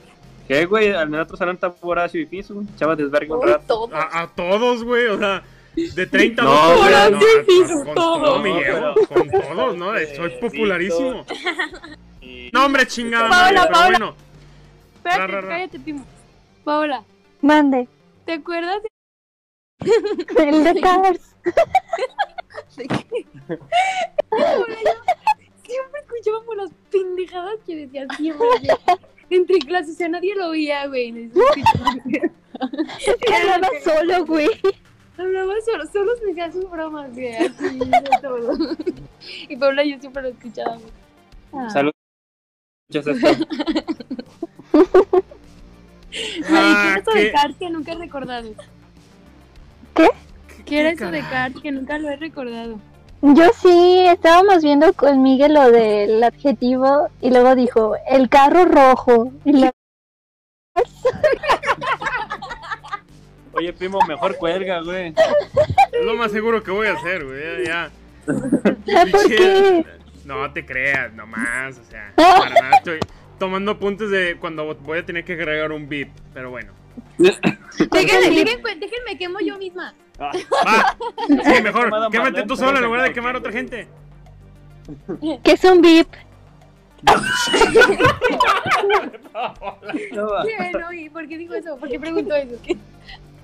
¿Qué, güey? En el otro salón está Horacio y Piso, chava desverga un rato. A, a todos, güey, o sea, de 30 No, a no, no, a- con todo. todo me No, llevo, pero- con todos, ¿no? Soy popularísimo. Y- No, hombre, chingada Paola, madre, pero Paola. bueno. Espérate, Ra, ra, ra. cállate, Pimo. Paola, Mande. ¿te acuerdas de El de Cars. siempre escuchábamos las pendejadas que decían siempre. güey. Entre clases, o sea, nadie lo oía, güey. escuchaba. Hablaba solo, güey. Hablaba solo, solo me hacía sus bromas, güey. Así, de todo. Y Paula yo siempre lo. Ah. Esto. Ay, Ah, ¿qué era eso de ¿qué? Cars que nunca he recordado? ¿Qué? ¿Qué era ¿Qué eso de? Cars que nunca lo he recordado? Yo sí, estábamos viendo con Miguel lo del adjetivo y luego dijo, el carro rojo. Y la- Oye, primo, mejor cuelga, güey. Es lo más seguro que voy a hacer, güey. Ya, ya. ¿Por qué? No te creas, nomás. O sea, para nada. Estoy tomando apuntes de cuando voy a tener que agregar un beat. Pero bueno. Déjenme, déjenme, déjenme quemo yo misma. Ah, Va. Sí, mejor. Quémate tú sola en lugar de quemar a otra gente. ¿Qué es un VIP? ¿Qué? No, ¿y por qué dijo eso? ¿Por qué preguntó eso? ¿Qué?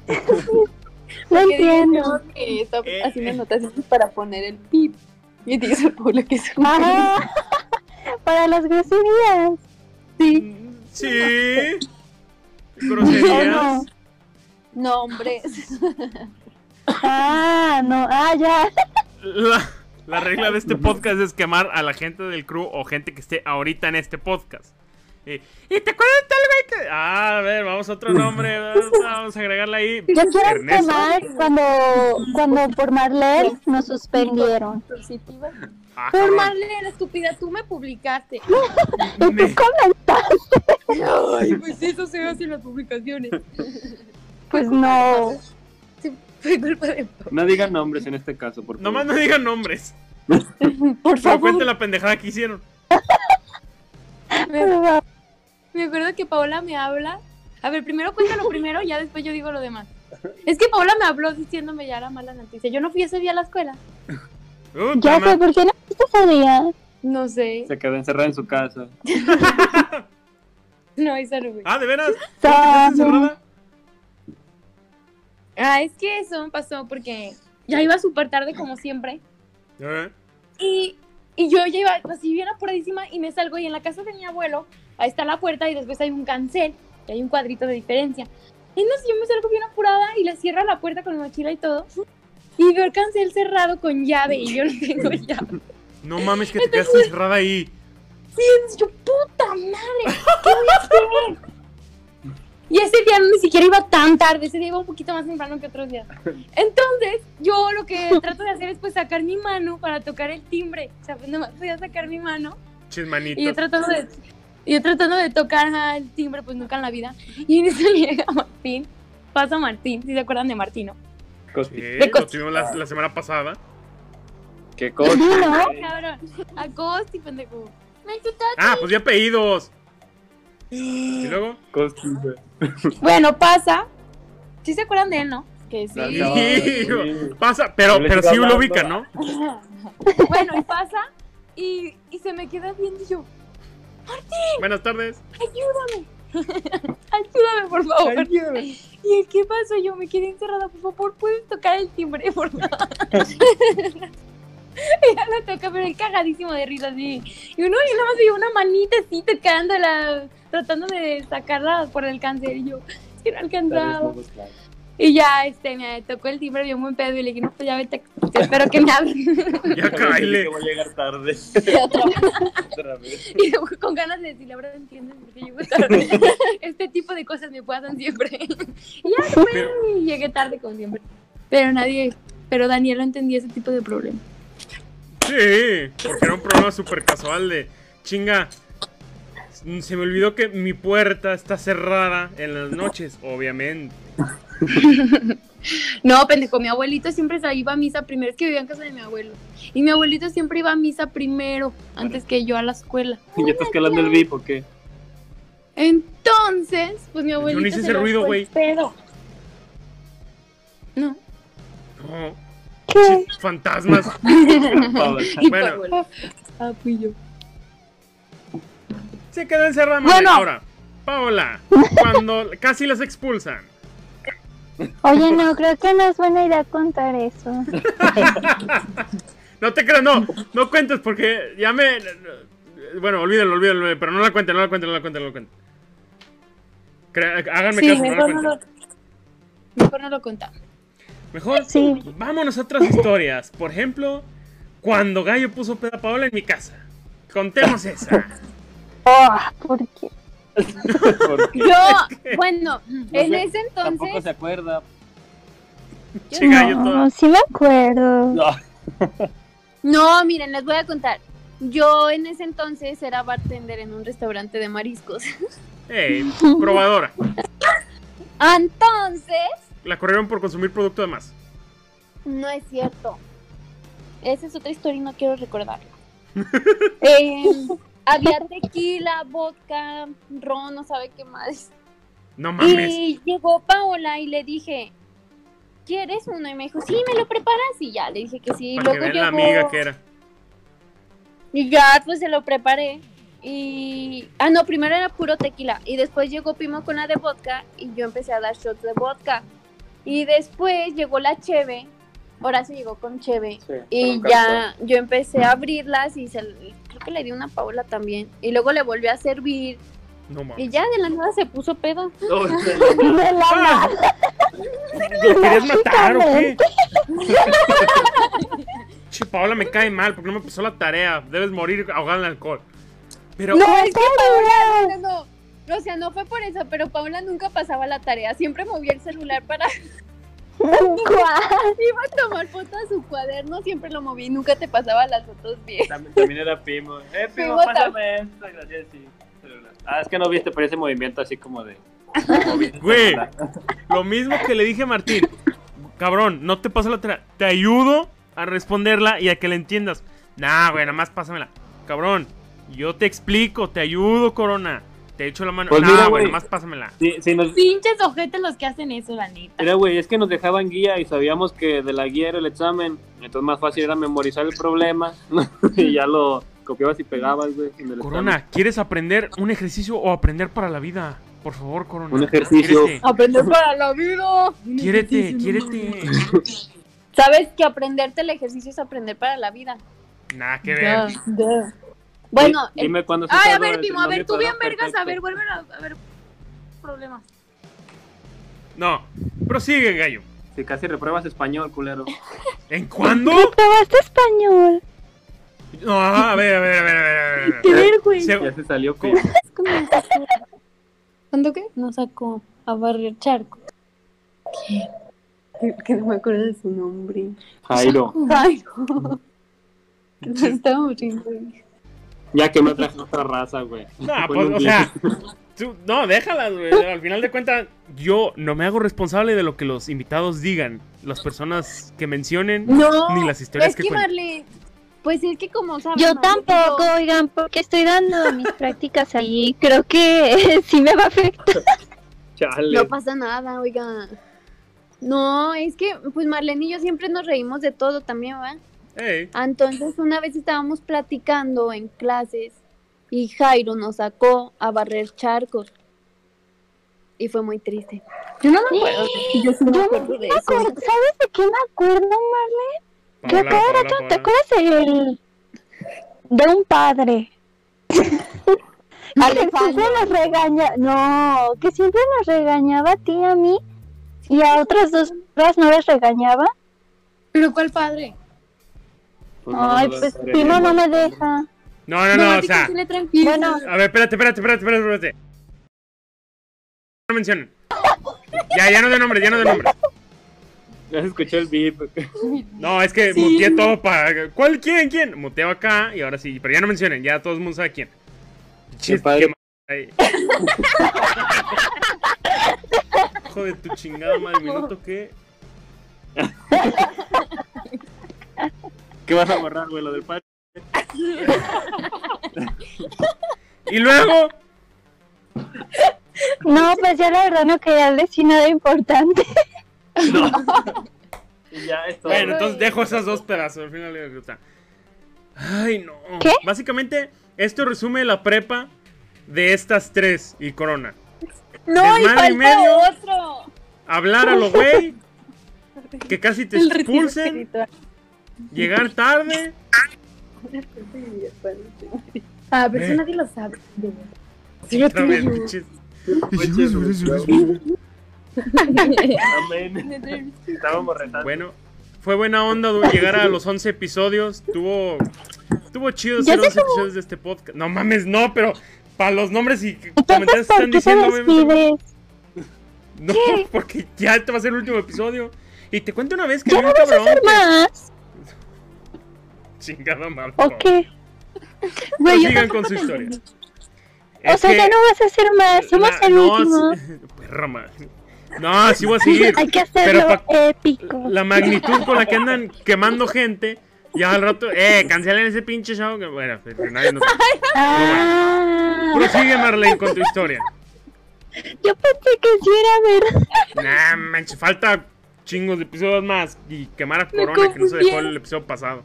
No entiendo. que está Eh, haciendo eh. anotaciones para poner el pip. Y dice Paula que es un. Para las groserías. Sí. ¿O Groserías. no? nombres. Ah, no, ah, ya. La, la regla de este podcast es quemar a la gente del crew o gente que esté ahorita en este podcast. Y, ¿y te acuerdas de tal güey que.? Ah, a ver, vamos a otro nombre. Vamos a agregarle ahí. Yo quiero quemar cuando, cuando por Marlene nos suspendieron. Ah, Por. Marlene, estúpida, tú me publicaste. Me- Ay, pues eso se hace en las publicaciones. Pues no. Fue culpa de No digan nombres en este caso, por favor. Nomás no digan nombres. Por Pero favor. cuente la pendejada que hicieron. Me, me acuerdo que Paola me habla. A ver, primero cuéntalo primero, ya después yo digo lo demás. Es que Paola me habló diciéndome ya la mala noticia. Yo no fui ese día a la escuela. Uh, Ya sé, ¿por qué no fuiste ese día? No sé. Se quedó encerrada en su casa. No, esa no fue. Ah, ¿de veras? ¿Por qué Sabe. estás encerrada? Ah, es que eso pasó porque ya iba súper tarde como siempre. Eh, Y, y yo ya iba así bien apuradísima y me salgo y en la casa de mi abuelo, ahí está la puerta y después hay un cancel y hay un cuadrito de diferencia. Entonces yo me salgo bien apurada y le cierro la puerta con mi mochila y todo. Y veo el cancel cerrado con llave y yo no tengo llave. No mames que te quedaste encerrada ahí. Entonces yo, puta madre, ¿qué voy a hacer? Y ese día ni siquiera iba tan tarde, ese día iba un poquito más temprano que otros días. Entonces, yo lo que trato de hacer es pues sacar mi mano para tocar el timbre. O sea, pues nomás podía sacar mi mano y yo Chismanito. tratando de, y yo tratando de tocar el timbre, pues nunca en la vida. Y en eso llega Martín, pasa Martín, si se acuerdan de Martino. Sí, De lo tuvimos la, la semana pasada. ¿Qué cosa? Ay, cabrón, acosti, pendejo. Me Ah, pues ya apellidos. Y luego. Bueno, pasa. ¿Sí se acuerdan de él, no? Que sí. No, Pasa, pero, pero sí lo ubican, ¿no? Bueno, y pasa y, y se me queda viendo y yo, Buenas tardes. ayúdame. ayúdame, por favor. ¿Y el qué pasó? Yo me quedé encerrada, por favor, ¿puedes tocar el timbre, por favor? Ella lo toca, pero él cagadísimo de risa, así. Y uno, y nada más veía una manita así tocándola, tratando de sacarla por el cáncer. Y yo, es que no alcanzaba. Y ya, este, me tocó el timbre, vio un buen pedo y le dije, no, pues ya vete, espero que me abran. Ya caile. Que voy a llegar tarde. Otra vez. Otra vez. Y con ganas de decirle, ahora entiendes por qué llego tarde. este tipo de cosas me pasan siempre. y ya fue, Pero- y llegué tarde como siempre. Pero nadie, pero Daniel no entendía ese tipo de problema. Sí, porque era un problema súper casual de chinga. Se me olvidó que mi puerta está cerrada en las noches, obviamente. No, pendejo, mi abuelito siempre se iba a misa primero, es que vivía en casa de mi abuelo. Y mi abuelito siempre iba a misa primero, antes que yo a la escuela. ¿Y ya estás calando el VIP o qué? Entonces, pues mi abuelito. hice se ese ruido, güey. No. No, ¿Qué? fantasmas. Bueno. Ah, fui yo. Se quedó encerrada. Bueno. Ahora, Paola, cuando casi las expulsan. Oye, no, creo que no es buena idea contar eso. No te creas, no, no cuentes porque ya me. Bueno, olvídalo, olvídalo, pero no la cuenten, no la cuenten, no la cuenten, no la cuenten. Háganme Sí, caso, mejor no, lo, mejor no lo contamos. Mejor Sí. vámonos a otras historias. Por ejemplo, cuando Gallo puso peda a Paola en mi casa. Contemos esa. Oh, ¿por qué? Porque Yo, bueno, en sé, ese tampoco entonces, se acuerda. Che, Gallo, No, todo. sí me acuerdo. No. No, miren, les voy a contar. Yo en ese entonces era bartender en un restaurante de mariscos. Ey, probadora. Entonces, La corrieron por consumir producto de más. no es cierto. Esa es otra historia y no quiero recordarla. Eh, había tequila, vodka, ron, no sabe qué más. No mames. Y llegó Paola y le dije, ¿quieres uno? Y me dijo, sí, ¿me lo preparas? Y ya, le dije que sí. Y para que luego la llegó... amiga que era. Y ya, pues se lo preparé. Y. Ah, no, primero era puro tequila. Y después llegó Pimo con la de vodka. Y yo empecé a dar shots de vodka. Y después llegó la Cheve. Ahora sí llegó con Cheve. Sí, Y ya yo empecé a abrirlas. Y se, que le di una Paola también. Y luego le volví a servir. No Y ya de la nada se puso pedo. Oh, De la ¡Ah! ¿Lo querías matar o qué? Che, Paola me cae mal porque no me pasó la tarea. Debes morir ahogada en alcohol. Pero, No, es que Paola. No, no. O sea, no fue por eso. Pero Paola nunca pasaba la tarea. Siempre movía el celular para. ¿Cuál? Iba a tomar fotos a su cuaderno. Siempre lo moví. Nunca te pasaba las fotos bien. También, también era Pimo. Eh, Pimo, Pimo pásame esta, gracias, sí. Ah, es que no viste, pero ese movimiento así como de... Güey. lo mismo que le dije a Martín. Cabrón, no te pasa la tarea. Te ayudo a responderla y a que la entiendas. Nah, güey, nada más pásamela. Cabrón, yo te explico, te ayudo, Corona. Te echo la mano. Pues nah, mira, güey, pásamela. Sí, sí, nos... Pinches ojetes los que hacen eso, la neta. Era, güey, es que nos dejaban guía y sabíamos que de la guía era el examen. Entonces más fácil era memorizar el problema y ya lo copiabas y pegabas, güey. Corona, ¿quieres aprender un ejercicio o aprender para la vida? Por favor, Corona. Un ejercicio. Aprender para la vida. quiérete. quiérete. Sabes que aprenderte el ejercicio es aprender para la vida. Nada que ver. Bueno, Dime cuándo se Ay, a ver, Pimo, a ver, tú bien vergas, a ver, vuelve a, a ver. Problemas. No, prosigue, gallo. Si casi repruebas español, culero. ¿En cuándo? ¿Probaste español? No, a ver, a ver, a ver, a ver, a ver. Qué ver, güey. Se- Ya se salió. Pimo. ¿Cuándo qué? Nos sacó a barrer charco. ¿Qué? Que no me acuerdo de su nombre. Jairo. Ay, no. Que nos estábamos riendo. Ya que me traes otra raza, güey. No, pues, o sea, tú- no, déjalas, güey. Al final de cuentas, yo no me hago responsable de lo que los invitados digan, las personas que mencionen, No, ni las historias es que que. Marley, pues es que como sabes. Yo Marley, tampoco, oigan, porque estoy dando mis prácticas ahí. Creo que sí me va a afectar. Chale. No pasa nada, oiga. No, es que pues Marlene y yo siempre nos reímos de todo también, ¿va? Ey, Ah, Entonces una vez estábamos platicando en clases y Jairo nos sacó a barrer charcos. Y fue muy triste. Yo no me acuerdo. Yo sí me Yo acuerdo de me eso. acuerdo- ¿Sabes de qué me acuerdo, Marlene? Que Paola, cada Paola, rato, ¿te acuerdas del, de un padre? que siempre nos regaña, no, que siempre nos regañaba a ti y a mí y a otras dos horas no les regañaba. Pero ¿cuál padre? Pues Ay, no, pues Pimo no me deja. No, no, no, o sea. Bueno, a ver, espérate, espérate, espérate, espérate, espérate. No mencionen. Ya, ya no de nombres, ya no de nombres. Ya se escuchó el beep. No, es que Sí. muteé todo para. ¿Cuál? ¿Quién? ¿Quién? Muteo acá y ahora sí. Pero ya no mencionen, ya todo el mundo sabe quién. Padre. qué. Hijo de tu chingada madre, minuto que. ¿Qué vas a borrar, güey? Lo del padre. Y luego. no, pues ya la verdad no quería decir nada importante. Y ya es todo. Bueno, entonces dejo esas dos pedazos. Al final le gusta. Ay, no. ¿Qué? Básicamente, esto resume la prepa de estas tres y Corona. No, y Desmadre y falta medio. otro. Hablar a lo güey. Que casi te expulsen. espiritual. Llegar tarde. Ah, pero eso nadie lo sabe. Otra vez, pinches. Amén. Estábamos retando. Bueno, fue buena onda llegar a los 11 episodios. Tuvo, tuvo chido Ya hacer se 11 episodios de este podcast. No mames, no, pero para los nombres y comentarios que ¿por están diciendo, obviamente, no, porque ya te va a ser el último episodio. Y te cuento una vez que Ya vi no un vas a cabrón. más. Chingada madre. ¿O qué? Güey, sigan con su historia. O sea, ya no vas a hacer más. Somos el no, último. perra madre. No, sí voy a seguir. Hay que hacerlo Pero épico. La magnitud con la que andan quemando gente. Ya al rato, eh, cancelen ese pinche show. Que, bueno, nadie nos... Ah, Prosigue, Marlene, con tu historia. yo pensé que sí era verdad. Nah, manches, falta chingos de episodios más. Y quemar a Corona, que no se dejó el episodio pasado.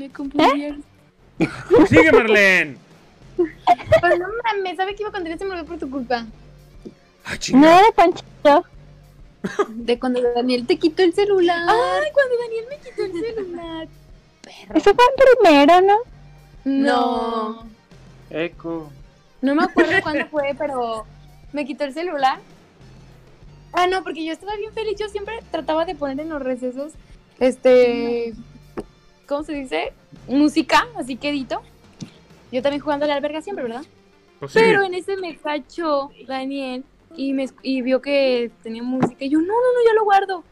Me confundieron. Prosigue, Marlene. Pues no mames, ¿sabe que iba a contar este me olvidó por tu culpa? Ah, No era Panchito. De cuando Daniel te quitó el celular. Ay, cuando Daniel me quitó el celular. Eso fue en primero, ¿no? No. Eco. No me acuerdo cuándo fue, pero me quitó el celular. Ah, no, porque yo estaba bien feliz. Yo siempre trataba de poner en los recesos, este, ¿cómo se dice? Música, así quedito. Yo también jugando a la alberga siempre, ¿verdad? Prosigue. Pero en ese me cachó Daniel y, me, y vio que tenía música. Y yo, no, no, no, yo lo guardo.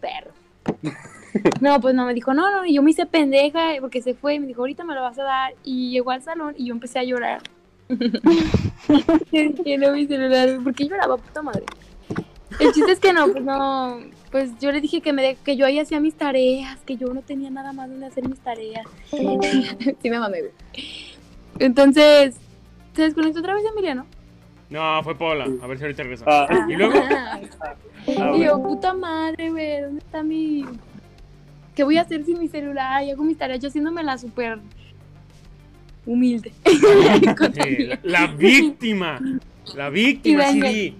Perro. No, pues no, me dijo, no, no, y yo me hice pendeja porque se fue y me dijo, ahorita me lo vas a dar. Y llegó al salón y yo empecé a llorar. que no mi celular, porque lloraba, puta madre. El chiste es que no, pues no, pues yo le dije que me de- que yo ahí hacía mis tareas, que yo no tenía nada más donde hacer mis tareas. sí me mamé, güey. Entonces, se desconectó otra vez Emiliano. No, fue Paula. A ver si ahorita regresa. Ah, Y luego, ah, Y bueno. yo, puta madre, güey, ¿dónde está mi...? ¿Qué voy a hacer sin mi celular? Y hago mis tareas yo haciéndome la súper humilde. Sí, la, la víctima. La víctima, Y sí.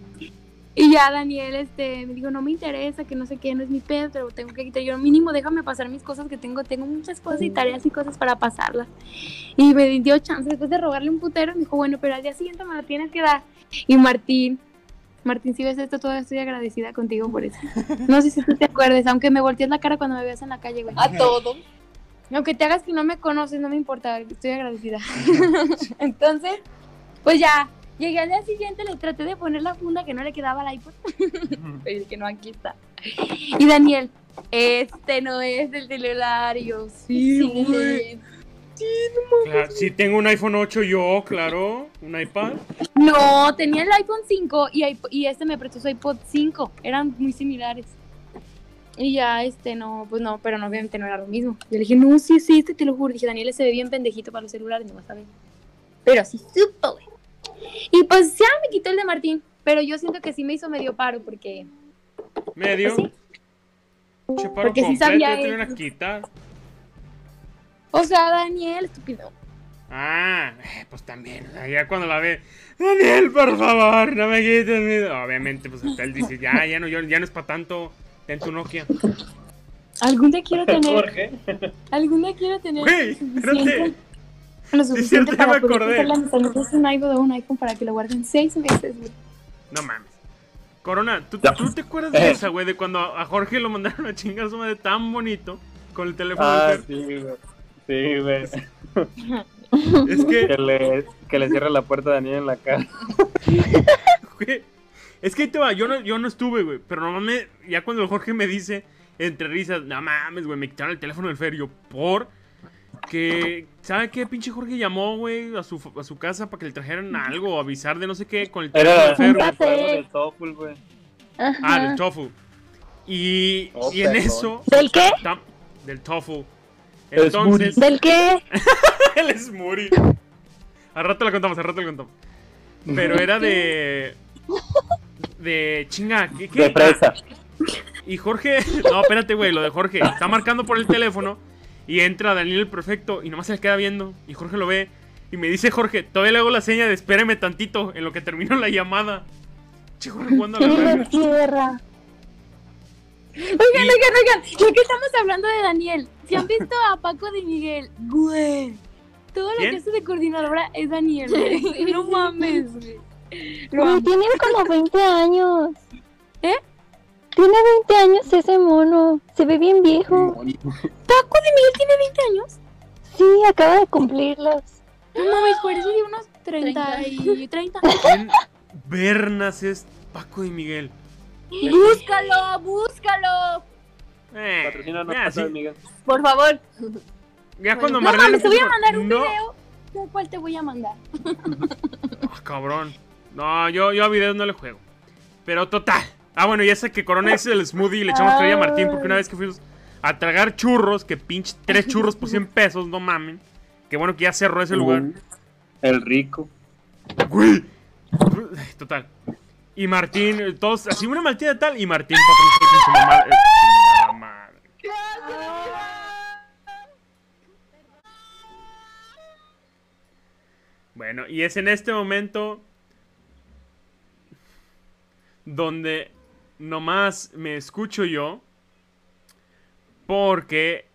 Y ya Daniel este, me dijo, no me interesa, que no sé qué, no es mi pedo, pero tengo que quitar. Yo, mínimo, déjame pasar mis cosas que tengo. Tengo muchas cosas y tareas y cosas para pasarlas. Y me dio chance después de rogarle un putero. Me dijo, bueno, pero al día siguiente me lo tienes que dar. Y Martín, Martín, si ves esto, todavía estoy agradecida contigo por eso. No sé si tú te acuerdes, aunque me voltees la cara cuando me veas en la calle, güey. A todo. Aunque te hagas que no me conoces, no me importa, estoy agradecida. Entonces, pues ya, llegué al día siguiente, le traté de poner la funda que no le quedaba al iPod. Pero dije, no, aquí está. Y Daniel, este no es el celular. Y yo, sí, güey. Claro, sí, tengo un iPhone 8 yo, claro. Un iPad. No, tenía el iPhone 5 y, iP- y este me prestó su iPod 5. Eran muy similares. Y ya, este, no, pues no, pero no, obviamente no era lo mismo. Yo le dije, no, sí, sí, este te lo juro. Dije, Daniel se ve bien pendejito para los celulares, no vas a ver. Pero sí, supo, güey. Y pues ya me quitó el de Martín. Pero yo siento que sí me hizo medio paro porque. Medio. Pues Che, paro Porque sí completo, sabía ya te a quitar. O sea, Daniel, estúpido. Ah, pues también. ya cuando la ve. Daniel, por favor, no me quites mi. Obviamente, pues hasta él dice, ya, ya no, yo- ya no es para tanto. Ten tu Nokia. Algún día quiero tener. Jorge. Algún día quiero tener. Güey, espérate. Lo Sí, suficiente cierto, ya para un iPhone o un iPhone para que lo guarden seis meses, güey. No mames. Corona, ¿tú. ¿tú te acuerdas de esa, güey? De cuando a Jorge lo mandaron a chingar su madre tan bonito con el teléfono Ah, de sí, güey. Sí, güey. Es que, Que le, que le cierre la puerta a Daniel en la cara. güey, es que ahí te va, yo no, yo no estuve, güey. Pero normalmente, ya cuando el Jorge me dice, entre risas, no mames, güey, me quitaron el teléfono del Fer. Yo, por. Que, ¿sabe qué? Pinche Jorge llamó, güey, a su, a su casa para que le trajeran algo o avisar de no sé qué con el teléfono Era del Fer, güey. Ah, del tofu. Y, Oh, y en perdón. eso. ¿Del qué? tam- Del tofu. El Entonces. ¿Del qué? el smoothie. Al rato la contamos, al rato la contamos. Pero era de. De chinga, ¿qué? qué? De fresa. Ah, y Jorge. No, espérate, güey, lo de Jorge. Está marcando por el teléfono. Y entra Daniel el prefecto. Y nomás se le queda viendo. Y Jorge lo ve. Y me dice Jorge, todavía le hago la seña de espéreme tantito. En lo que terminó la llamada. Che, Jorge jugando a la verga. tierra. Oigan, oigan, oigan, ya que estamos hablando de Daniel, si han visto a Paco de Miguel, güey, todo lo ¿Quién? que hace de coordinadora es Daniel, güey. no mames, güey. Lo Güey, amo. tiene como 20 años. ¿Eh? Tiene 20 años ese mono. Se ve bien viejo. Paco de Miguel tiene 20 años. Sí, acaba de cumplirlos. No mames, parece de unos 30 y 30. ¿Quién Bernas es Paco y Miguel? Búscalo, búscalo. Eh, Patrocínanos, ya, Pato de Miguel. Por favor. ya cuando Bueno, No Marlene mames, te voy a mandar un no, video. ¿De cuál te voy a mandar? Ah, cabrón. No, yo, yo a videos no le juego. Pero total. Ah, bueno, ya sé que Corona es el smoothie y le echamos carrilla a Martín porque una vez que fuimos a tragar churros, que pinche tres churros por 100 pesos, no mamen. Qué bueno que ya cerró ese lugar. El rico. Güey. Total. Y Martín, eh, todos, así una maltida de tal, y Martín patrón con su mamá. eh. Bueno, y es en este momento donde nomás me escucho yo. Porque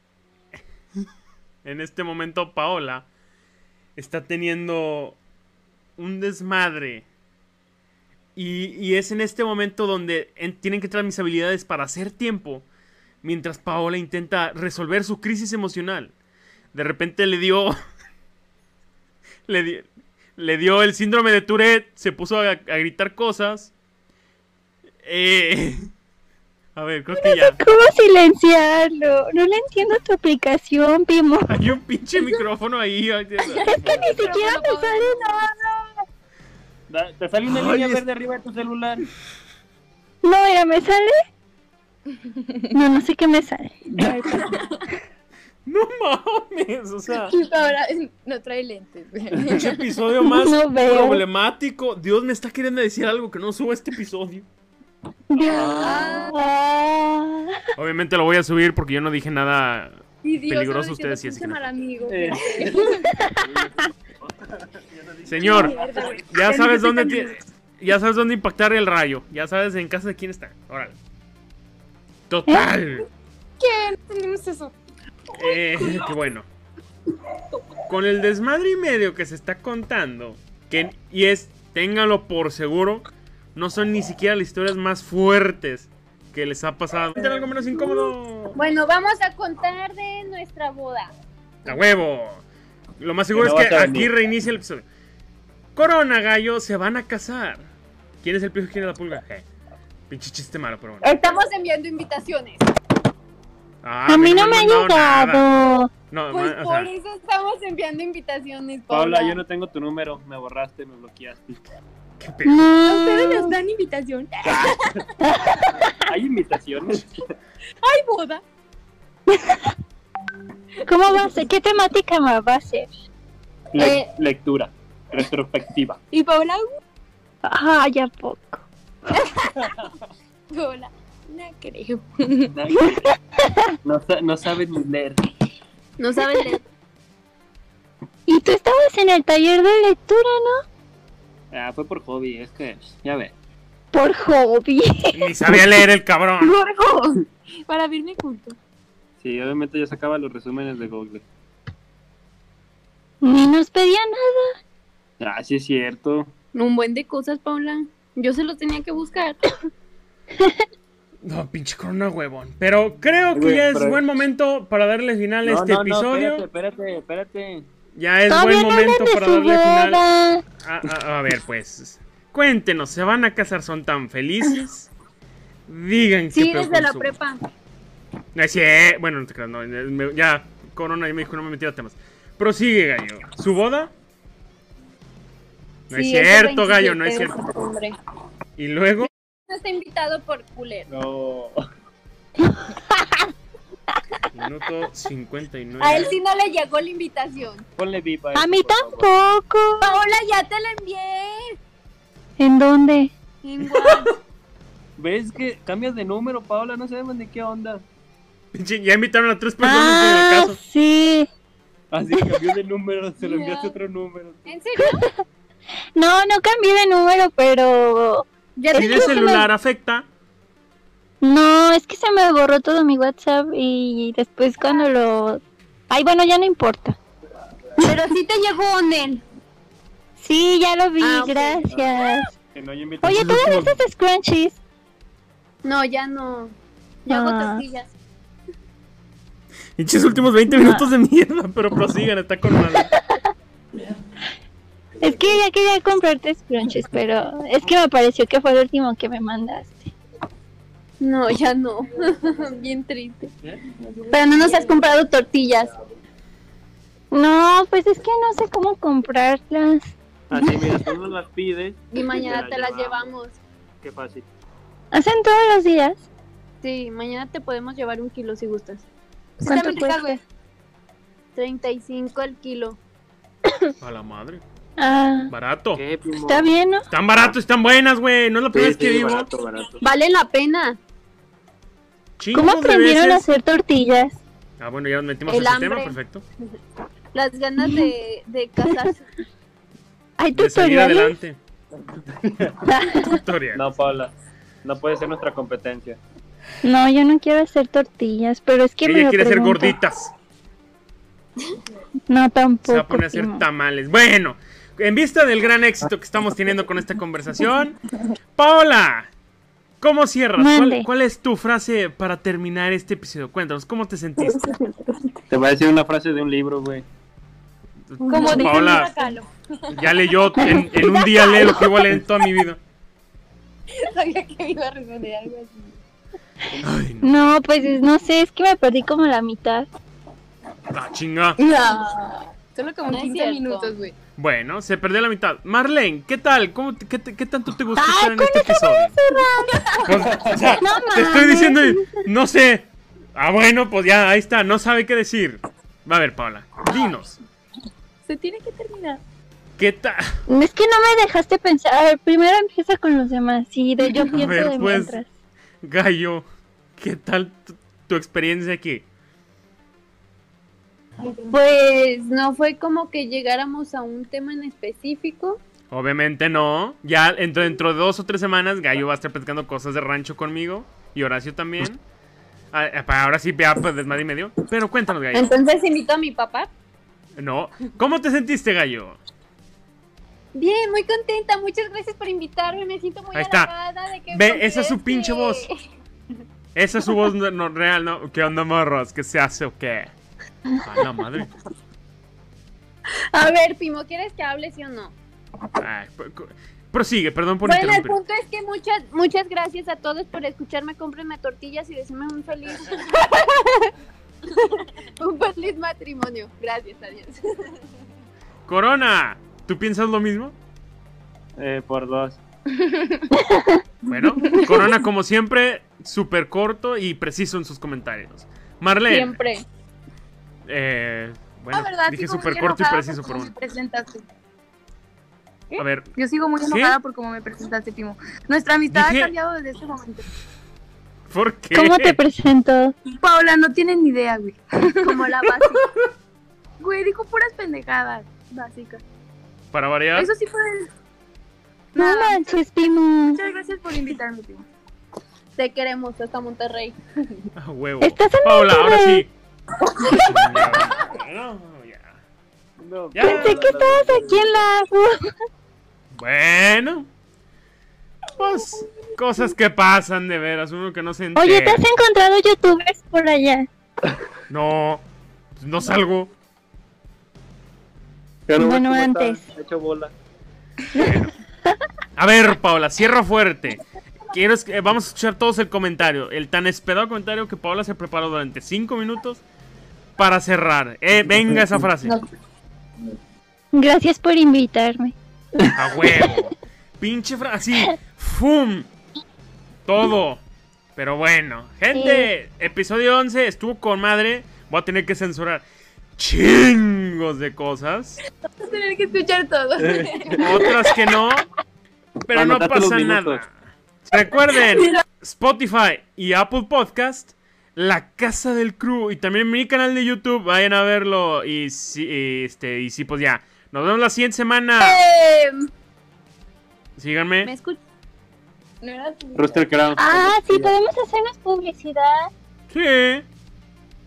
en este momento Paola está teniendo un desmadre. Y, es en este momento donde en- tienen que entrar mis habilidades para hacer tiempo. Mientras Paola intenta resolver su crisis emocional. De repente le dio. le, di- le dio el síndrome de Tourette. Se puso a gritar cosas. Eh, a ver, creo que ya. ¿Cómo silenciarlo? No le entiendo tu aplicación, Pimo. Hay un pinche micrófono ahí. Es que ni siquiera me sale nada. Da- Te sale una Ay, línea es- verde arriba de tu celular. No, mira, ¿me sale? No, no sé qué me sale. No mames, o sea. Ahora es- no trae lentes. Pinche episodio más No problemático. Dios me está queriendo decir algo que no suba este episodio. Ah. Obviamente lo voy a subir porque yo no dije nada. Dios, Peligroso ustedes, diciendo, sí, así que no. "Pinche mal amigo. Eh. Señor, ya sabes dónde tiene. Ya sabes dónde impactar el rayo. Ya sabes en casa de quién está. Órale. Total. ¿Qué? No entendimos eso. Eh, qué bueno. Con el desmadre y medio que se está contando, que, y es, ténganlo por seguro, no son ni siquiera las historias más fuertes que les ha pasado. ¿Tienen algo menos incómodo? Bueno, vamos a contar de nuestra boda. ¡A huevo! Lo más seguro Que no es que aquí reinicia el episodio. Corona, gallo, se van a casar. ¿Quién es el pijo y quién es la pulga? Eh, pinche chiste malo, pero bueno. Estamos enviando invitaciones. Ah, A mí no me ha han llegado. No, Pues por sea, eso estamos enviando invitaciones, Paula, Paula. yo no tengo tu número. Me borraste, me bloqueaste. Qué pedo. ¿A ustedes les No. dan invitación? ¿Hay invitaciones? ¡Ay, boda! ¿Cómo va a ser? ¿Qué temática va a ser? Le- Eh. Lectura. Retrospectiva. Y Paula, Ah, ya poco. Paula, no creo. No, no saben ni leer. No sabes leer. Y tú estabas en el taller de lectura, ¿no? Ah, fue por hobby, es que, ya ve. Por hobby. Ni sabía leer el cabrón. Para verme culto. Sí, obviamente ya sacaba los resúmenes de Google. Ni nos pedía nada. Ah, sí es cierto. Un buen de cosas, Paula. Yo se los tenía que buscar. No, pinche corona huevón. Pero creo que Güey, ya es pero- buen momento para darle final a No, este no, no, episodio. espérate, espérate, espérate. Ya es Todavía buen momento para darle final. boda. A, a- a ver, pues. Cuéntenos, ¿se van a casar? ¿Son tan felices? Digan qué Sí, desde la su- prepa. No, es cier- Bueno, no te creas, no, me- ya, Corona ya me dijo no me metiera temas. Prosigue, gallo. ¿Su boda? No es Sí, cierto, gallo, 27 no es cierto. Y luego, No está invitado por culero. No. minuto 59. A él sí no le llegó la invitación. Ponle VIP A eso, mí por favor. tampoco. Paola, ya te la envié. ¿En dónde? En WhatsApp. ¿Ves que cambias de número, Paula? No sabemos ni qué onda. Ya invitaron a tres personas en el Ah, caso. sí. Así cambió de número, se lo enviaste otro número. ¿En serio? No, no cambié de número, pero Ya te de me- celular afecta, no, es que se me borró todo mi WhatsApp y después cuando lo... Ay, bueno, ya no importa. Pero sí te llegó Onel. Sí, ya lo vi, Ah, gracias. Que no. Oye, ¿todavía haces scrunchies? No, ya no. Ya hago Ah. tortillas. pinches últimos 20 minutos de mierda, pero prosigan, está con madre. Es que ya quería comprarte scrunchies, pero es que me pareció que fue el último que me mandaste. No, ya no. Bien triste. Pero no nos has comprado tortillas. No, pues es que no sé cómo comprarlas. Así, mira, tú nos las pides. Y mañana Te te la las llevamos. Qué fácil. ¿Hacen todos los días? Sí, mañana te podemos llevar un kilo si gustas. ¿Cuánto cuesta? 35 el kilo. A la madre. Ah, Barato. Está bien, ¿no? Están baratos, están buenas, güey. No es la Sí, primera vez que barato, barato. Vale la pena. Chingos ¿Cómo aprendieron a hacer tortillas? Ah, bueno, ya nos metimos El en ese tema, hambre. perfecto. Las ganas de, de casarse. ¿Hay De seguir tutoriales? adelante. Tutorial. No, Paula. No puede ser nuestra competencia. No, yo no quiero hacer tortillas, pero es que me Ella lo quiere ser preguntan. gorditas. No, tampoco. Se va a poner a hacer primo. tamales. Bueno, en vista del gran éxito que estamos teniendo con esta conversación, Paola, ¿cómo cierras? ¿Cuál, es tu frase para terminar este episodio? Cuéntanos, ¿cómo te sentiste? Te voy a decir una frase de un libro, güey. Como dice Paola, ya leyó, en, en un día lee lo que iba a leer en toda mi vida. Sabía que me iba a responder algo así. Ay, no. No, pues es- no sé, es que me perdí como la mitad. Ah, chinga. No. Solo como No es 15 cierto. minutos, güey. Bueno, se perdió la mitad. Marlene, ¿qué tal? ¿Cómo te- qué, te- qué tanto te gustó estar en este episodio? Pues, o sea, No te estoy diciendo, y no sé. Ah, bueno, pues ya, ahí está, no sabe qué decir. Va a ver, Paula, dinos, Se tiene que terminar. ¿qué tal? Es que no me dejaste pensar. A ver, primero empieza con los demás. Sí, de yo pienso ver, de pues. mientras. Gallo, ¿qué tal tu, tu experiencia aquí? Pues no fue como que llegáramos a un tema en específico. Obviamente no. Ya dentro, dentro de dos o tres semanas, Gallo va a estar platicando cosas de rancho conmigo. Y Horacio también. Ah, eh, ahora sí, ya pues desmadre y medio. Pero cuéntanos, Gallo. Entonces invito a mi papá. No. ¿Cómo te sentiste, Gallo? Bien, muy contenta. Muchas gracias por invitarme. Me siento muy Ahí está. de que Ve, esa es su pinche voz. Esa es su voz no, no, real, ¿no? ¿Qué onda, morros? ¿Qué se hace o qué? A la madre. A ver, Pimo, ¿quieres que hable sí o no? Ay, prosigue, perdón por Bueno, el punto es que muchas muchas gracias a todos por escucharme. Cómprenme tortillas y decirme un feliz un feliz matrimonio. Gracias, adiós. Corona, ¿tú piensas lo mismo? Eh, por dos. Bueno, Corona, como siempre, súper corto y preciso en sus comentarios. Marlene, Siempre. Eh, bueno, la verdad, dije súper corto y preciso por por me presentaste. A ver, Yo sigo muy ¿Sí? enojada por cómo me presentaste, Timo. Nuestra amistad Dije- ha cambiado desde ese momento. ¿por qué? ¿Cómo te presento? Paula, no tienen ni idea, güey. Como la básica. Güey, dijo puras pendejadas básicas. Para variar. Eso sí fue. No Nada. manches, Timo. Muchas gracias por invitarme, Timo. Te queremos hasta Monterrey. A huevo. Estás en Paula, ahora Monterrey. Ya. No, Ya. Pensé que estabas aquí en la... Bueno. Pues cosas que pasan de veras, uno que no se entera. Oye, ¿te has encontrado youtubers por allá? No, pues no salgo. Pero Bueno, antes. Hecho bola. A ver, Paula, cierra fuerte. Quiero es que- eh, vamos a escuchar todos el comentario. El tan esperado comentario que Paula se preparó durante 5 minutos para cerrar. Eh, venga esa frase. Gracias por invitarme. A huevo. Pinche frase. Así. ¡Fum! Todo. Pero bueno. Gente, episodio 11 estuvo con madre. Voy a tener que censurar chingos de cosas. Vas a tener que escuchar todo. Otras que no. Pero no pasa nada. Recuerden, Spotify y Apple Podcast, La Casa del Crew y también mi canal de YouTube, vayan a verlo y sí, y este y sí pues ya. Nos vemos la siguiente semana. Em, ¿Me Síganme. escuchas? No era tu- Rooster Crown. Ah, sí, podemos hacernos publicidad. Sí.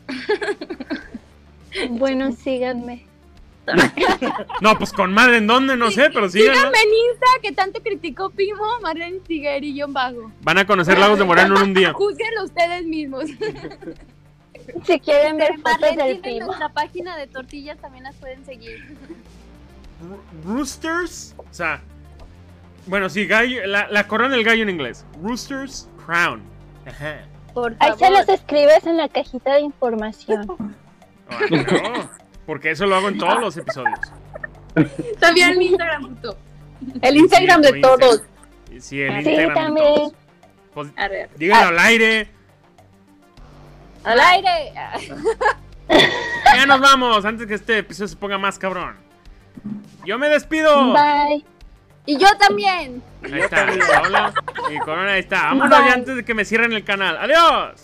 Bueno, síganme. No, pues con madre en dónde, no sé, pero síganme. Síganme en Insta que tanto criticó Pimo, Marlene Tiguerillo Vago. Van a conocer Lagos de Moreno en un día. Júzguenlo ustedes mismos. Si quieren ver fotos Marlene del primo. nuestra página de tortillas, también las pueden seguir. Roosters, o sea, bueno, sí, gallo, la, la corona del gallo en inglés. Roosters Crown. Ajá. Por Ahí se los escribes en la cajita de información. No, porque eso lo hago en todos los episodios. También mi Instagram, puto. El Instagram Sí, de todos. Y Sí, el Sí, Instagram de también. todos. Pues, díganlo al aire. Al aire. Ya nos vamos antes que este episodio se ponga más cabrón. Yo me despido. Bye. Y yo también. Ahí está, Paola y Corona, ahí está. Vámonos ya antes de que me cierren el canal. ¡Adiós!